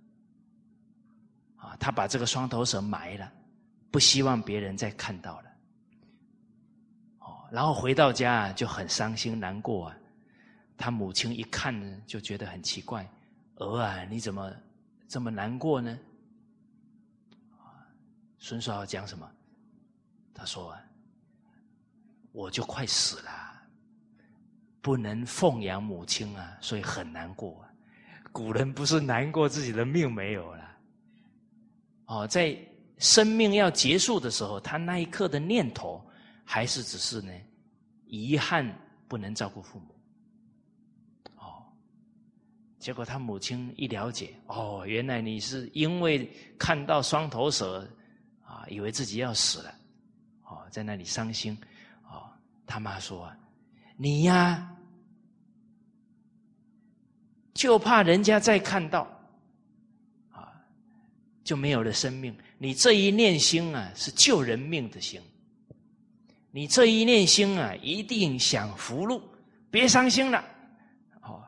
啊，他把这个双头蛇埋了，不希望别人再看到了。哦，然后回到家就很伤心难过啊。他母亲一看呢，就觉得很奇怪：“儿啊，你怎么这么难过呢？”孙少敖讲什么？他说：“我就快死了，不能奉养母亲啊，所以很难过。古人不是难过自己的命没有了，哦，在生命要结束的时候，他那一刻的念头还是只是呢，遗憾不能照顾父母。哦，结果他母亲一了解，哦，原来你是因为看到双头蛇。”啊，以为自己要死了，哦，在那里伤心，哦，他妈说：“你呀，就怕人家再看到，啊，就没有了生命。你这一念心啊，是救人命的心，你这一念心啊，一定享福禄，别伤心了，哦，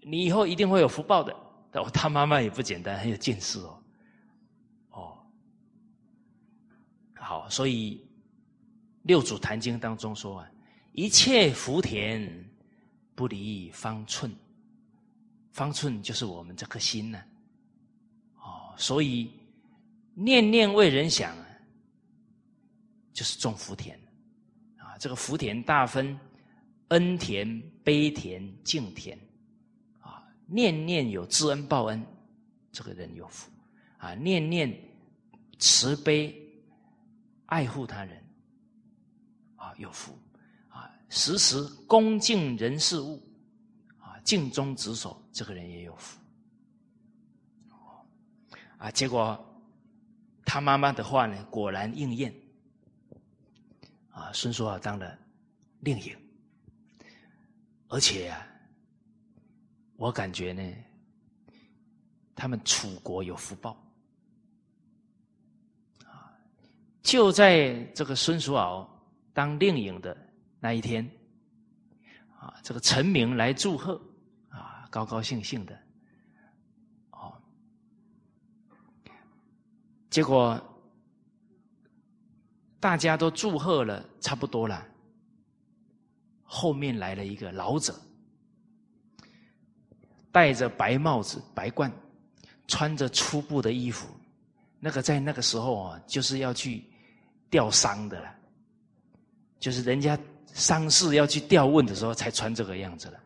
你以后一定会有福报的。”哦，他妈妈也不简单，很有见识哦。哦好，所以六祖坛经当中说啊，一切福田不离方寸，方寸就是我们这颗心呢。哦，所以念念为人想，就是种福田啊。这个福田大分恩田、悲田、敬田啊。念念有知恩报恩，这个人有福啊。念念慈悲。爱护他人，啊，有福，啊，时时恭敬人事物，啊，尽忠职守，这个人也有福，啊，结果他妈妈的话呢，果然应验，啊，孙叔敖当了令尹，而且啊，我感觉呢，他们楚国有福报。啊就在这个孙叔敖当令尹的那一天，啊，这个臣民来祝贺，啊，高高兴兴的，哦，结果大家都祝贺了差不多了，后面来了一个老者，戴着白帽子、白冠，穿着粗布的衣服，那个在那个时候啊，就是要去。吊丧的了，就是人家丧事要去吊问的时候才穿这个样子了。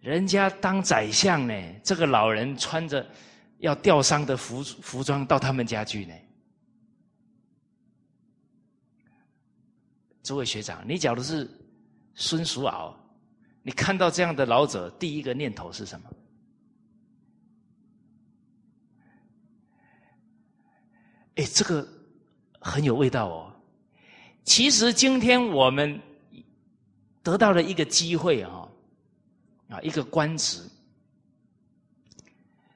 人家当宰相呢，这个老人穿着要吊丧的服服装到他们家去呢。诸位学长，你讲的是孙叔敖，你看到这样的老者，第一个念头是什么？哎，这个很有味道哦。其实今天我们得到了一个机会啊，啊，一个官职。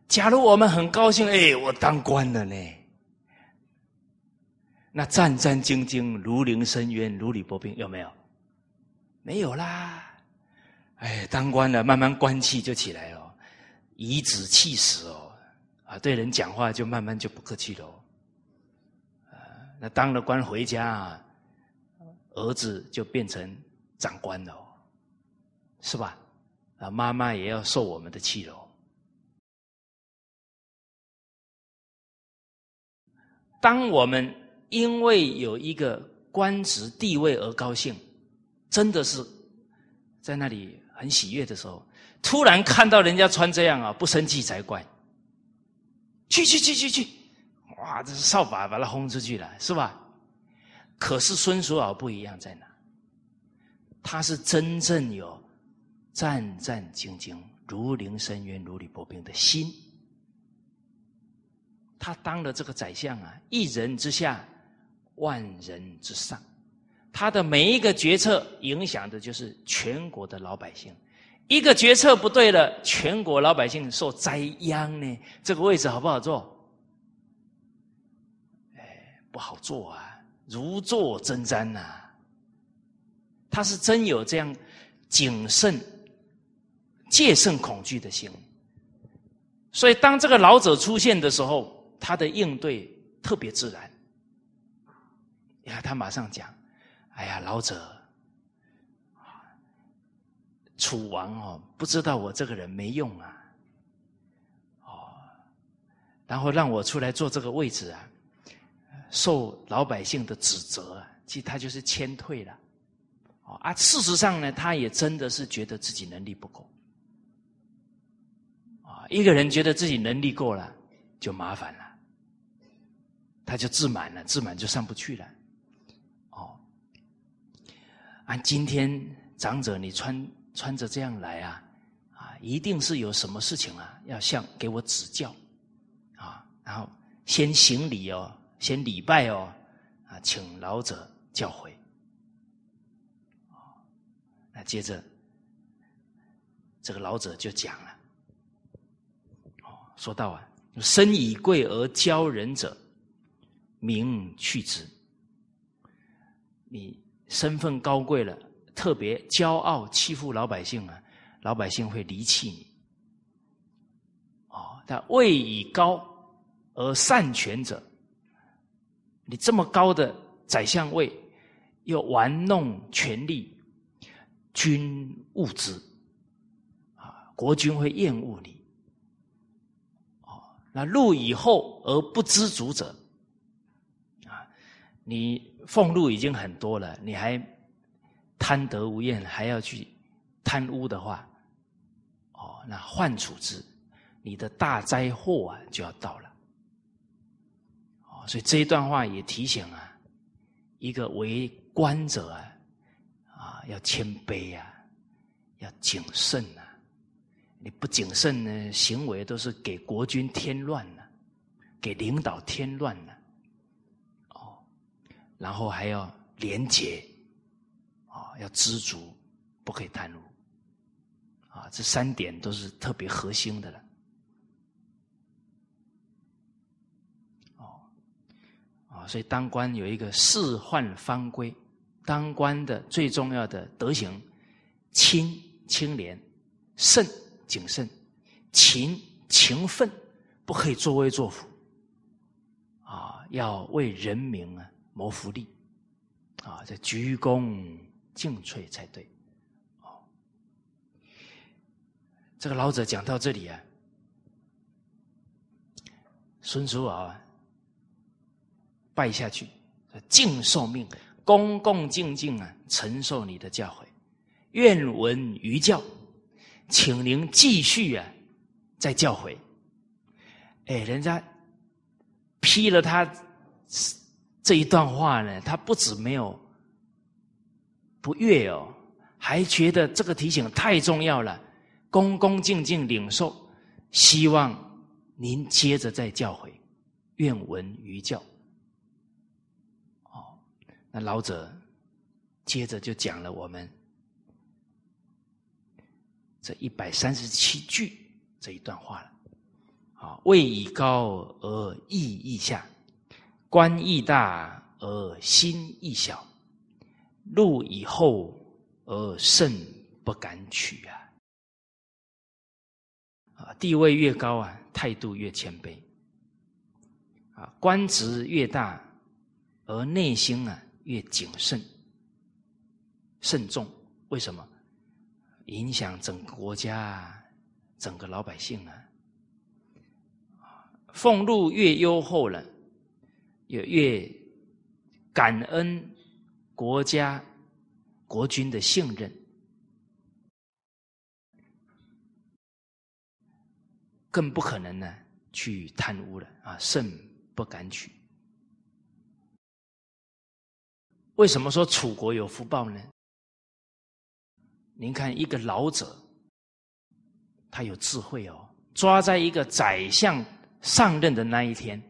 假如我们很高兴，哎，我当官了呢，那战战兢兢、如临深渊、如履薄冰，有没有？没有啦。哎，当官了，慢慢官气就起来了，颐指气使哦，啊，对人讲话就慢慢就不客气了。啊，那当了官回家，儿子就变成长官了，是吧？啊，妈妈也要受我们的气了。当我们因为有一个官职地位而高兴，真的是在那里很喜悦的时候，突然看到人家穿这样啊，不生气才怪。去去去去去，哇，这是扫把把他轰出去了，是吧？可是孙叔敖不一样在哪？他是真正有战战兢兢、如临深渊、如履薄冰的心。他当了这个宰相啊，一人之下，万人之上。他的每一个决策影响的就是全国的老百姓。一个决策不对了，全国老百姓受灾殃呢。这个位置好不好做？哎，不好做啊，如坐针毡呐。他是真有这样谨慎、戒慎恐惧的心。所以，当这个老者出现的时候，他的应对特别自然，呀，他马上讲：“哎呀，老者，楚王哦，不知道我这个人没用啊，哦，然后让我出来坐这个位置啊，受老百姓的指责，其实他就是谦退了，啊，事实上呢，他也真的是觉得自己能力不够，啊，一个人觉得自己能力够了，就麻烦了。”他就自满了，自满就上不去了。按今天长者你穿穿着这样来啊，啊，一定是有什么事情啊，要向给我指教，啊，然后先行礼哦，先礼拜哦，啊，请老者教诲。那接着这个老者就讲了，哦，说到啊，身以贵而教人者。名去之，你身份高贵了，特别骄傲欺负老百姓啊，老百姓会离弃你。哦，但位以高而擅权者，你这么高的宰相位，又玩弄权力，君恶之，啊，国君会厌恶你。哦，那禄以厚而不知足者。啊你俸禄已经很多了，你还贪得无厌，还要去贪污的话，哦，那患处之，你的大灾祸啊就要到了。哦，所以这一段话也提醒啊，一个为官者啊，啊要谦卑啊，要谨慎啊，你不谨慎呢，行为都是给国君添乱了，给领导添乱了。然后还要廉洁，啊，要知足，不可以贪污，啊，这三点都是特别核心的了。哦，啊，所以当官有一个仕宦方规，当官的最重要的德行，清清廉，慎谨慎，勤勤奋，不可以作威作福，啊，要为人民啊。谋福利，啊，这鞠躬尽瘁才对。哦，这个老者讲到这里啊，孙叔敖啊，拜下去，敬受命，恭恭敬敬啊，承受你的教诲，愿闻余教，请您继续啊，再教诲。哎，人家批了他。这一段话呢，他不止没有不悦哦，还觉得这个提醒太重要了，恭恭敬敬领受，希望您接着再教诲，愿闻余教，哦那老者接着就讲了我们这一百三十七句这一段话了。啊，位以高而义亦下，官亦大而心亦小，禄以厚而甚不敢取啊！啊，地位越高啊，态度越谦卑。啊，官职越大，而内心啊越谨慎、慎重。为什么？影响整个国家、整个老百姓啊！俸禄越优厚了，也越感恩国家、国君的信任，更不可能呢去贪污了啊，甚不敢取。为什么说楚国有福报呢？您看一个老者，他有智慧哦，抓在一个宰相。上任的那一天，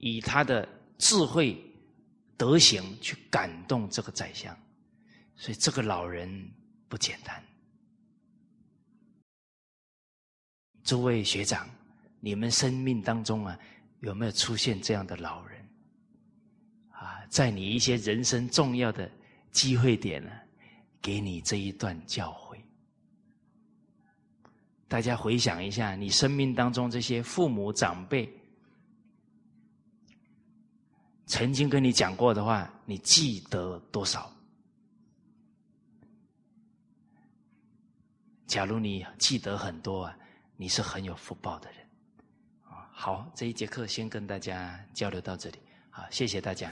以他的智慧德行去感动这个宰相，所以这个老人不简单。诸位学长，你们生命当中啊，有没有出现这样的老人？啊，在你一些人生重要的机会点呢，给你这一段教诲。大家回想一下，你生命当中这些父母长辈曾经跟你讲过的话，你记得多少？假如你记得很多啊，你是很有福报的人。好，这一节课先跟大家交流到这里，好，谢谢大家。